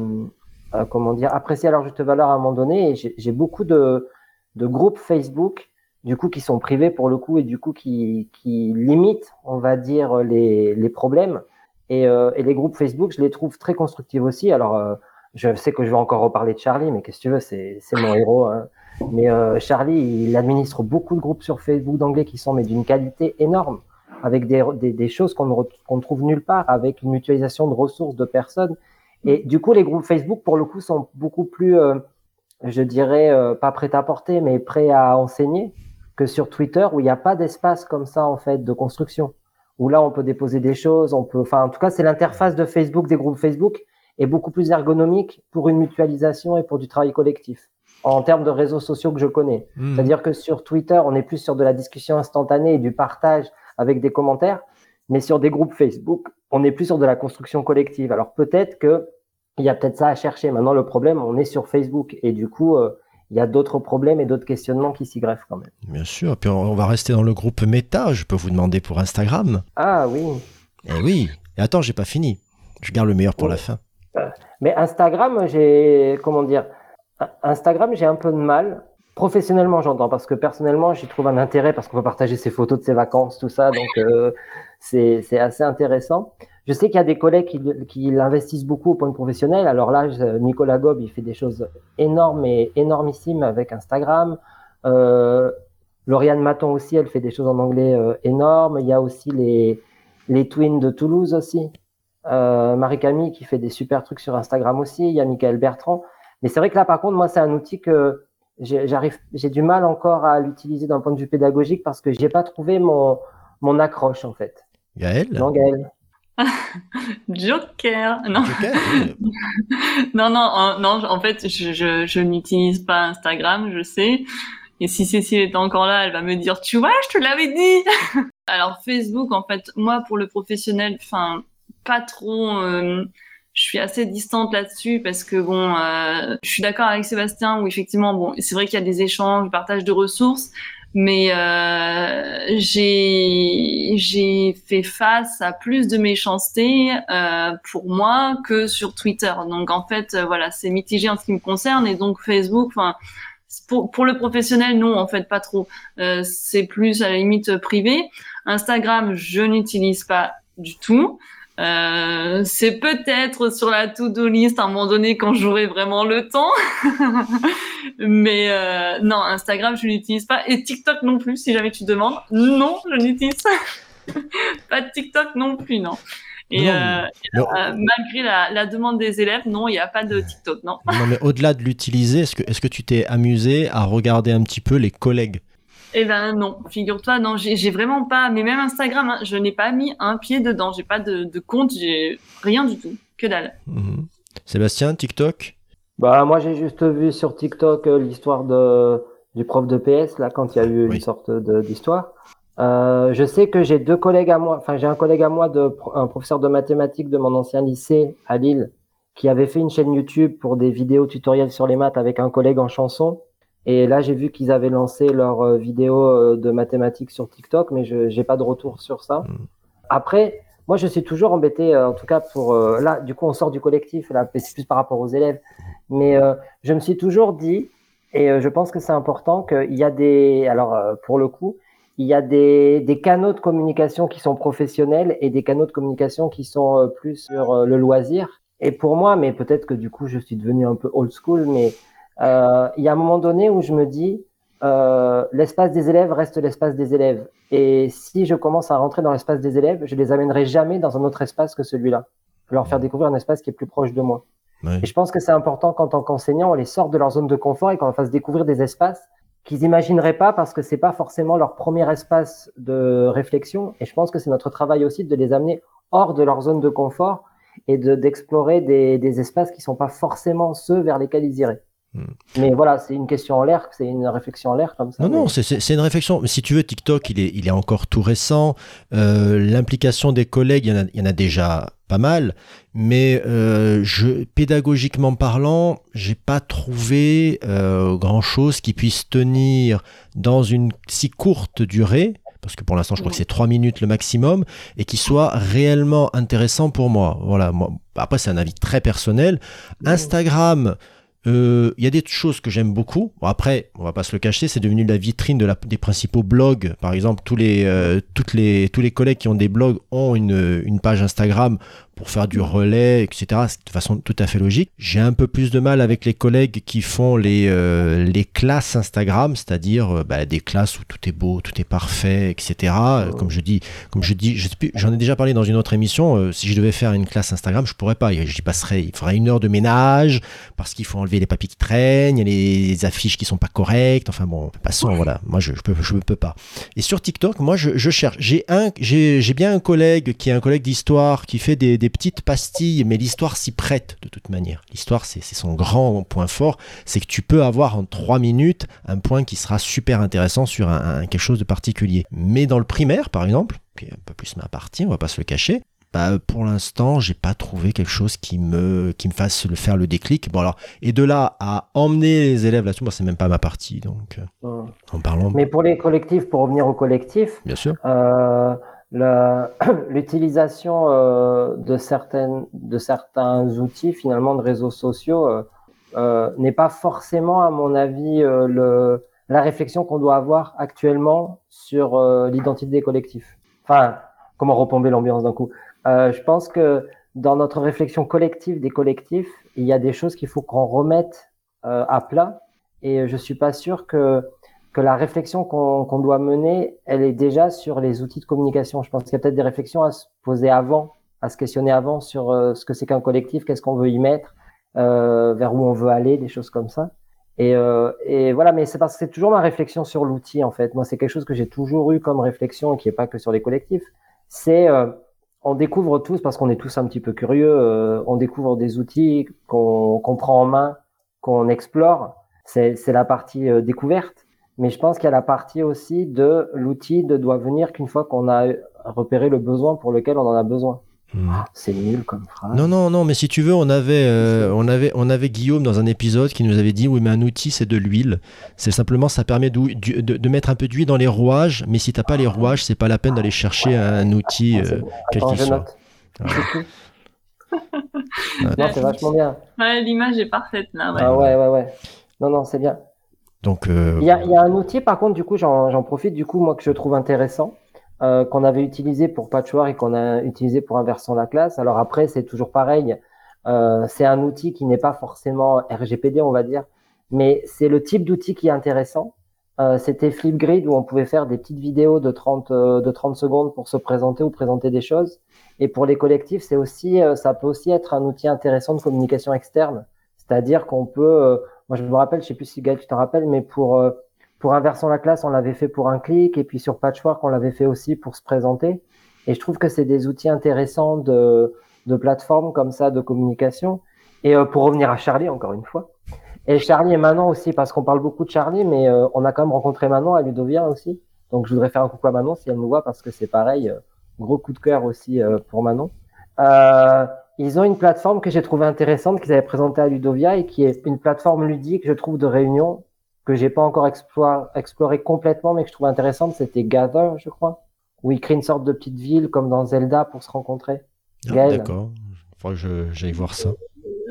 euh, comment dire apprécié à leur juste valeur à un moment donné. J'ai beaucoup de, de groupes Facebook du coup qui sont privés pour le coup et du coup qui, qui limitent on va dire les, les problèmes et, euh, et les groupes Facebook je les trouve très constructifs aussi alors euh, je sais que je vais encore reparler de Charlie mais qu'est-ce que tu veux c'est mon héros hein. mais euh, Charlie il administre beaucoup de groupes sur Facebook d'anglais qui sont mais d'une qualité énorme avec des, des, des choses qu'on ne trouve nulle part, avec une mutualisation de ressources de personnes. Et du coup, les groupes Facebook, pour le coup, sont beaucoup plus, euh, je dirais, euh, pas prêts à porter, mais prêts à enseigner que sur Twitter, où il n'y a pas d'espace comme ça, en fait, de construction. Où là, on peut déposer des choses, on peut, enfin, en tout cas, c'est l'interface de Facebook, des groupes Facebook, est beaucoup plus ergonomique pour une mutualisation et pour du travail collectif en termes de réseaux sociaux que je connais. Mmh. C'est-à-dire que sur Twitter, on est plus sur de la discussion instantanée et du partage avec des commentaires. Mais sur des groupes Facebook, on est plus sur de la construction collective. Alors peut-être que il y a peut-être ça à chercher. Maintenant, le problème, on est sur Facebook et du coup, euh, il y a d'autres problèmes et d'autres questionnements qui s'y greffent quand même. Bien sûr. Puis on va rester dans le groupe Meta. Je peux vous demander pour Instagram. Ah oui. Eh oui. Et attends, j'ai pas fini. Je garde le meilleur pour la fin. Euh, mais Instagram, j'ai comment dire Instagram, j'ai un peu de mal. Professionnellement, j'entends, parce que personnellement, j'y trouve un intérêt parce qu'on peut partager ses photos de ses vacances, tout ça, donc euh, c'est assez intéressant. Je sais qu'il y a des collègues qui, qui l'investissent beaucoup au point professionnel. Alors là, Nicolas Gob, il fait des choses énormes et énormissimes avec Instagram. Euh, Lauriane Maton aussi, elle fait des choses en anglais euh, énormes. Il y a aussi les, les Twins de Toulouse aussi. Marie-Camille qui fait des super trucs sur Instagram aussi. Il y a Michael Bertrand. Mais c'est vrai que là, par contre, moi, c'est un outil que j'arrive, j'ai du mal encore à l'utiliser d'un point de vue pédagogique parce que j'ai pas trouvé mon, mon accroche en fait. Gaël Non, Gaël. Joker. Non. non, non, non, en fait, je, je, je n'utilise pas Instagram, je sais. Et si Cécile est encore là, elle va me dire, tu vois, je te l'avais dit. Alors Facebook, en fait, moi, pour le professionnel, enfin, pas trop. Euh, je suis assez distante là-dessus parce que bon, euh, je suis d'accord avec Sébastien où effectivement, bon, c'est vrai qu'il y a des échanges, partage de ressources, mais euh, j'ai j'ai fait face à plus de méchanceté euh, pour moi que sur Twitter. Donc en fait, euh, voilà, c'est mitigé en ce qui me concerne et donc Facebook, enfin. Pour, pour, le professionnel, non, en fait, pas trop. Euh, c'est plus à la limite privé. Instagram, je n'utilise pas du tout. Euh, c'est peut-être sur la to-do list à un moment donné quand j'aurai vraiment le temps. Mais euh, non, Instagram, je l'utilise pas. Et TikTok non plus, si jamais tu demandes. Non, je n'utilise pas de TikTok non plus, non. Et, euh, malgré la, la, demande des élèves, non, il n'y a pas de TikTok, non. non, mais au-delà de l'utiliser, est-ce que, est-ce que tu t'es amusé à regarder un petit peu les collègues? Eh ben non, figure-toi, non, j'ai vraiment pas, mais même Instagram, hein, je n'ai pas mis un pied dedans, j'ai pas de, de compte, j'ai rien du tout, que dalle. Mhm. Sébastien, TikTok? Bah moi j'ai juste vu sur TikTok euh, l'histoire de du prof de PS là quand il y a eu une sorte d'histoire. Euh, je sais que j'ai deux collègues à moi, enfin j'ai un collègue à moi de un professeur de mathématiques de mon ancien lycée à Lille qui avait fait une chaîne YouTube pour des vidéos tutoriels sur les maths avec un collègue en chanson. Et là, j'ai vu qu'ils avaient lancé leur euh, vidéo euh, de mathématiques sur TikTok, mais je n'ai pas de retour sur ça. Mm. Après, moi, je suis toujours embêté, euh, en tout cas pour là. Du coup, on sort du collectif, là, c'est plus par rapport aux élèves. Mais je me suis toujours dit, et je pense que c'est important, qu'il y a des, alors pour le coup, il y a des, des, canaux de communication qui sont professionnels et des canaux de communication qui sont plus sur le loisir. Et pour moi, mais peut-être que du coup, je suis devenu un peu old school, mais euh, il y a un moment donné où je me dis, euh, l'espace des élèves reste l'espace des élèves. Et si je commence à rentrer dans l'espace des élèves, je les amènerai jamais dans un autre espace que celui-là. Je vais leur faire découvrir un espace qui est plus proche de moi. Et je pense que c'est important qu'en tant qu'enseignant, on les sorte de leur zone de confort et qu'on leur fasse découvrir des espaces qu'ils n'imagineraient pas parce que c'est pas forcément leur premier espace de réflexion. Et je pense que c'est notre travail aussi de les amener hors de leur zone de confort et d'explorer des, des espaces qui sont pas forcément ceux vers lesquels ils iraient. Hmm. Mais voilà, c'est une question en l'air, c'est une réflexion en l'air comme ça. Non, non, c'est une réflexion. Si tu veux, TikTok, il est, il est encore tout récent. Euh, l'implication des collègues, il y, en a, il y, en a, déjà pas mal. Mais euh, je, pédagogiquement parlant, j'ai pas trouvé euh, grand chose qui puisse tenir dans une si courte durée. Parce que pour l'instant, je crois que c'est 3 minutes le maximum et qui soit réellement intéressant pour moi. Voilà. Moi, après, c'est un avis très personnel. Instagram, euh, il y a des choses que j'aime beaucoup. après, on va pas se le cacher, c'est devenu la vitrine des principaux blogs. Par exemple, tous les, euh, tous les collègues qui ont des blogs ont une page Instagram pour faire du relais, etc. de façon tout à fait logique. J'ai un peu plus de mal avec les collègues qui font les, euh, les classes Instagram, c'est-à-dire euh, bah, des classes où tout est beau, tout est parfait, etc. Euh, comme je dis, comme je dis, j'en ai déjà parlé dans une autre émission. si je devais faire une classe Instagram, je pourrais pas. J'y passerais, il faudrait une heure de ménage parce qu'il faut enlever les papiers qui traînent, il y a les, affiches qui sont pas correctes. Enfin bon, passons, voilà. Moi, je, je peux, je peux pas. Et sur TikTok, moi, je, je cherche. J'ai un, j'ai bien un collègue qui est un collègue d'histoire qui fait des, des petites pastilles, mais l'histoire s'y prête de toute manière. L'histoire, c'est son grand point fort, c'est que tu peux avoir en trois minutes un point qui sera super intéressant sur un, quelque chose de particulier. Mais dans le primaire, par exemple, qui est un peu plus ma partie, on va pas se le cacher, bah, pour l'instant, j'ai pas trouvé quelque chose qui me, qui me fasse le faire le déclic. Bon alors, et de là à emmener les élèves là-dessus, moi c'est même pas ma partie. Donc, euh, Hum. en parlant, Mais pour les collectifs, pour revenir au collectif, bien sûr. euh, l'utilisation euh, de certaines de certains outils finalement de réseaux sociaux euh, euh, n'est pas forcément à mon avis euh, le la réflexion qu'on doit avoir actuellement sur euh, l'identité des collectifs. Enfin, comment repomber l'ambiance d'un coup. Je pense que dans notre réflexion collective des collectifs, il y a des choses qu'il faut qu'on remette à plat. Et je suis pas sûr que que la réflexion qu'on doit mener, elle est déjà sur les outils de communication. Je pense qu'il y a peut-être des réflexions à se poser avant, à se questionner avant sur euh, ce que c'est qu'un collectif, qu'est-ce qu'on veut y mettre, euh, vers où on veut aller, des choses comme ça. Et, euh, et voilà, mais c'est parce que c'est toujours ma réflexion sur l'outil en fait. Moi, c'est quelque chose que j'ai toujours eu comme réflexion, qui est pas que sur les collectifs. C'est on découvre tous parce qu'on est tous un petit peu curieux. on découvre des outils qu'on prend en main, qu'on explore. C'est la partie découverte. Mais je pense qu'il y a la partie aussi de l'outil de doit venir qu'une fois qu'on a repéré le besoin pour lequel on en a besoin. Hmm. C'est nul comme phrase. Non, non, non, mais si tu veux, on avait, euh, on avait, on avait Guillaume dans un épisode qui nous avait dit oui, mais un outil, c'est de l'huile. C'est simplement, ça permet de, de mettre un peu d'huile dans les rouages, mais si t'as pas les rouages, c'est pas la peine d'aller chercher un outil. Ah, c'est euh, quel qu'il soit. Non, c'est vachement bien. Ouais, l'image est parfaite là. Ouais. Ah ouais, ouais, ouais. Non, non, c'est bien. Donc, euh, Il y a, un outil, par contre, du coup, j'en profite, du coup, moi, que je trouve intéressant, euh, qu'on avait utilisé pour Patchwork et qu'on a utilisé pour Inversant la classe. Alors après, c'est toujours pareil. Euh, c'est un outil qui n'est pas forcément RGPD, on va dire, mais c'est le type d'outil qui est intéressant. C'était Flipgrid où on pouvait faire des petites vidéos de 30, euh, de 30 secondes pour se présenter ou présenter des choses. Et pour les collectifs, c'est aussi, ça peut aussi être un outil intéressant de communication externe. C'est-à-dire qu'on peut, moi je me rappelle, je sais plus si Gaël tu t'en rappelles, mais pour euh, pour Inversant la classe, on l'avait fait pour un clic, et puis sur Patchwork, on l'avait fait aussi pour se présenter. Et je trouve que c'est des outils intéressants de de plateforme comme ça de communication. Et euh, pour revenir à Charlie encore une fois, et Charlie et Manon aussi, parce qu'on parle beaucoup de Charlie, mais euh, on a quand même rencontré Manon à Ludovia aussi. Donc je voudrais faire un coucou à Manon si elle nous voit, parce que c'est pareil, euh, gros coup de cœur aussi pour Manon. Ils ont une plateforme que j'ai trouvée intéressante qu'ils avaient présentée à Ludovia et qui est une plateforme ludique, je trouve, de réunion que j'ai pas encore exploré, exploré complètement, mais que je trouve intéressante. C'était Gather, je crois, où ils créent une sorte de petite ville comme dans Zelda pour se rencontrer. ah, d'accord. Faudra que j'aille voir ça.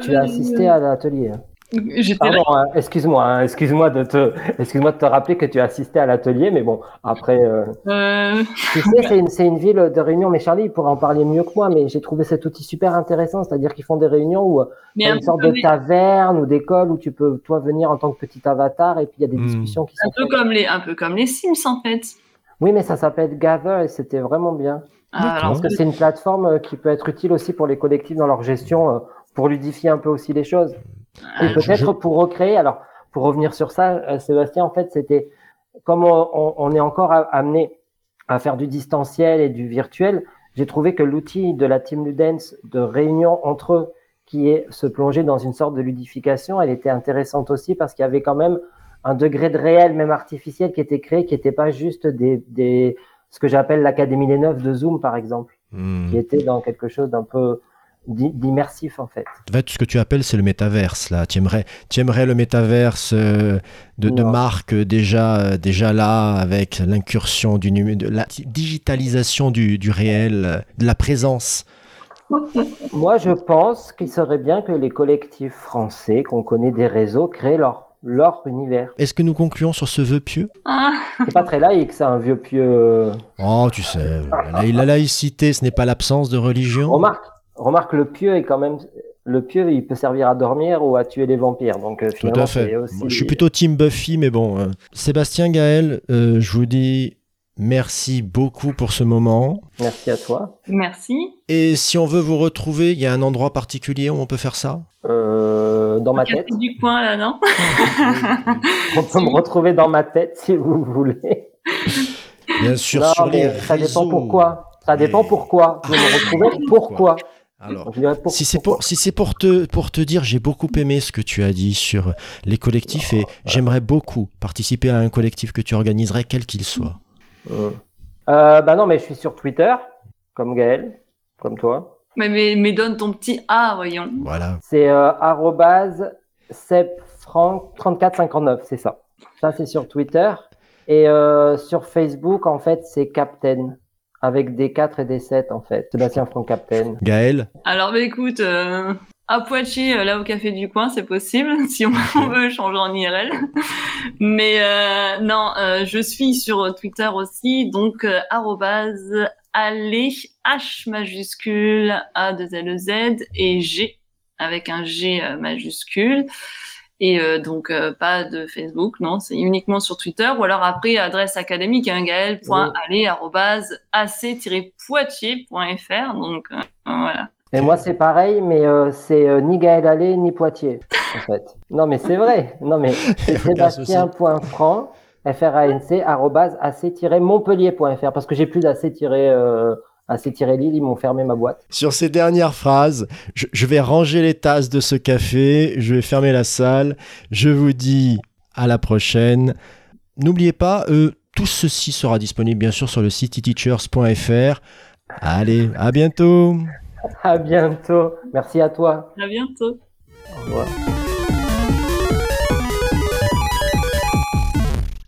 Tu as assisté à l'atelier. hein. Pardon, hein, excuse-moi, hein, excuse-moi de te, excuse-moi de te rappeler que tu as assisté à l'atelier, mais bon, après, euh, Euh, tu sais, c'est une, c'est une ville de réunion, mais Charlie il pourrait en parler mieux que moi, mais j'ai trouvé cet outil super intéressant, c'est-à-dire qu'ils font des réunions où mais il y a un une sorte de les, taverne ou d'école où tu peux, toi, venir en tant que petit avatar et puis il y a des Hmm. discussions qui un sont peu comme les, un peu comme les Sims en fait. Oui, mais ça s'appelle Gather et c'était vraiment bien. Ah, alors, Parce que c'est une plateforme euh, qui peut être utile aussi pour les collectifs dans leur gestion, pour ludifier un peu aussi les choses. Et Euh, peut-être je- pour recréer, alors pour revenir sur ça, euh, Sébastien, en fait, c'était comme on, est encore amené à faire du distanciel et du virtuel, j'ai trouvé que l'outil de la Team Ludens de réunion entre eux, qui est se plonger dans une sorte de ludification, elle était intéressante aussi parce qu'il y avait quand même un degré de réel, même artificiel, qui était créé, qui n'était pas juste des, des ce que j'appelle l'Académie des Neufs de Zoom, par exemple, Hmm. qui était dans quelque chose d'un peu d'immersif, en fait. En fait, ce que tu appelles, c'est le métaverse, là. Tu aimerais, tu aimerais le métaverse euh, de, de marque euh, déjà, euh, déjà là, avec l'incursion du de la digitalisation du, du réel, de la présence. Moi, je pense qu'il serait bien que les collectifs français, qu'on connaît des réseaux, créent leur, leur univers. Est-ce que nous concluons sur ce vœu pieux? Ah, C'est pas très laïque, ça, un vieux pieux. Oh, tu sais, la, la laïcité, ce n'est pas l'absence de religion. Remarque, remarque, le pieux est quand même. Le pieux, il peut servir à dormir ou à tuer les vampires. Donc, euh, Tout finalement, à fait. c'est aussi- Moi, je suis plutôt Team Buffy, mais bon. euh, Sébastien Gaël, euh, je vous dis merci beaucoup pour ce moment. Merci à toi. merci. Et si on veut vous retrouver, il y a un endroit particulier où on peut faire ça? Euh, dans ma tête. du coin là, non? On peut me retrouver dans ma tête si vous voulez. Bien sûr, Non, sur les ça dépend pourquoi. Ça dépend pourquoi. Vous me retrouvez pourquoi? Alors, pour- si c'est pour, si c'est pour te, pour te dire, j'ai beaucoup aimé ce que tu as dit sur les collectifs et j'aimerais beaucoup participer à un collectif que tu organiserais, quel qu'il soit. Euh, bah non, mais je suis sur Twitter, comme Gaël. comme toi. Mais, mais, mais donne ton petit A, voyons. Voilà. C'est euh, arrobase sepfranc3459, c'est ça. Ça, c'est sur Twitter. Et euh, sur Facebook, en fait, c'est Captain. Avec des 4 et des 7, en fait. Sébastien Franck Captain. Gaël Alors, bah, écoute, euh, à Poitiers, euh, là au café du coin, c'est possible, si on, on veut changer en IRL. Mais euh, non, euh, je suis sur Twitter aussi, donc euh, arrobase allez, H majuscule, A 2 L E Z et G avec un G euh, majuscule. Et euh, donc euh, pas de Facebook, non, c'est uniquement sur Twitter. Ou alors après adresse académique, hein, gaël.aller@ac-poitiers.fr. Donc euh, voilà. Et moi, c'est pareil, mais euh, c'est euh, ni Gaël Allais, ni Poitiers, en fait. Non, mais c'est vrai. Non, mais c'est sébastien.franc, F-R-A-N-C, arrobase ac-montpellier.fr, parce que j'ai plus d'ac- euh, AC-Lille, ils m'ont fermé ma boîte. Sur ces dernières phrases, je, je vais ranger les tasses de ce café, je vais fermer la salle. Je vous dis à la prochaine. N'oubliez pas, euh, tout ceci sera disponible bien sûr sur le site eteachers.fr. Allez, à bientôt À bientôt. Merci à toi. À bientôt. Au revoir.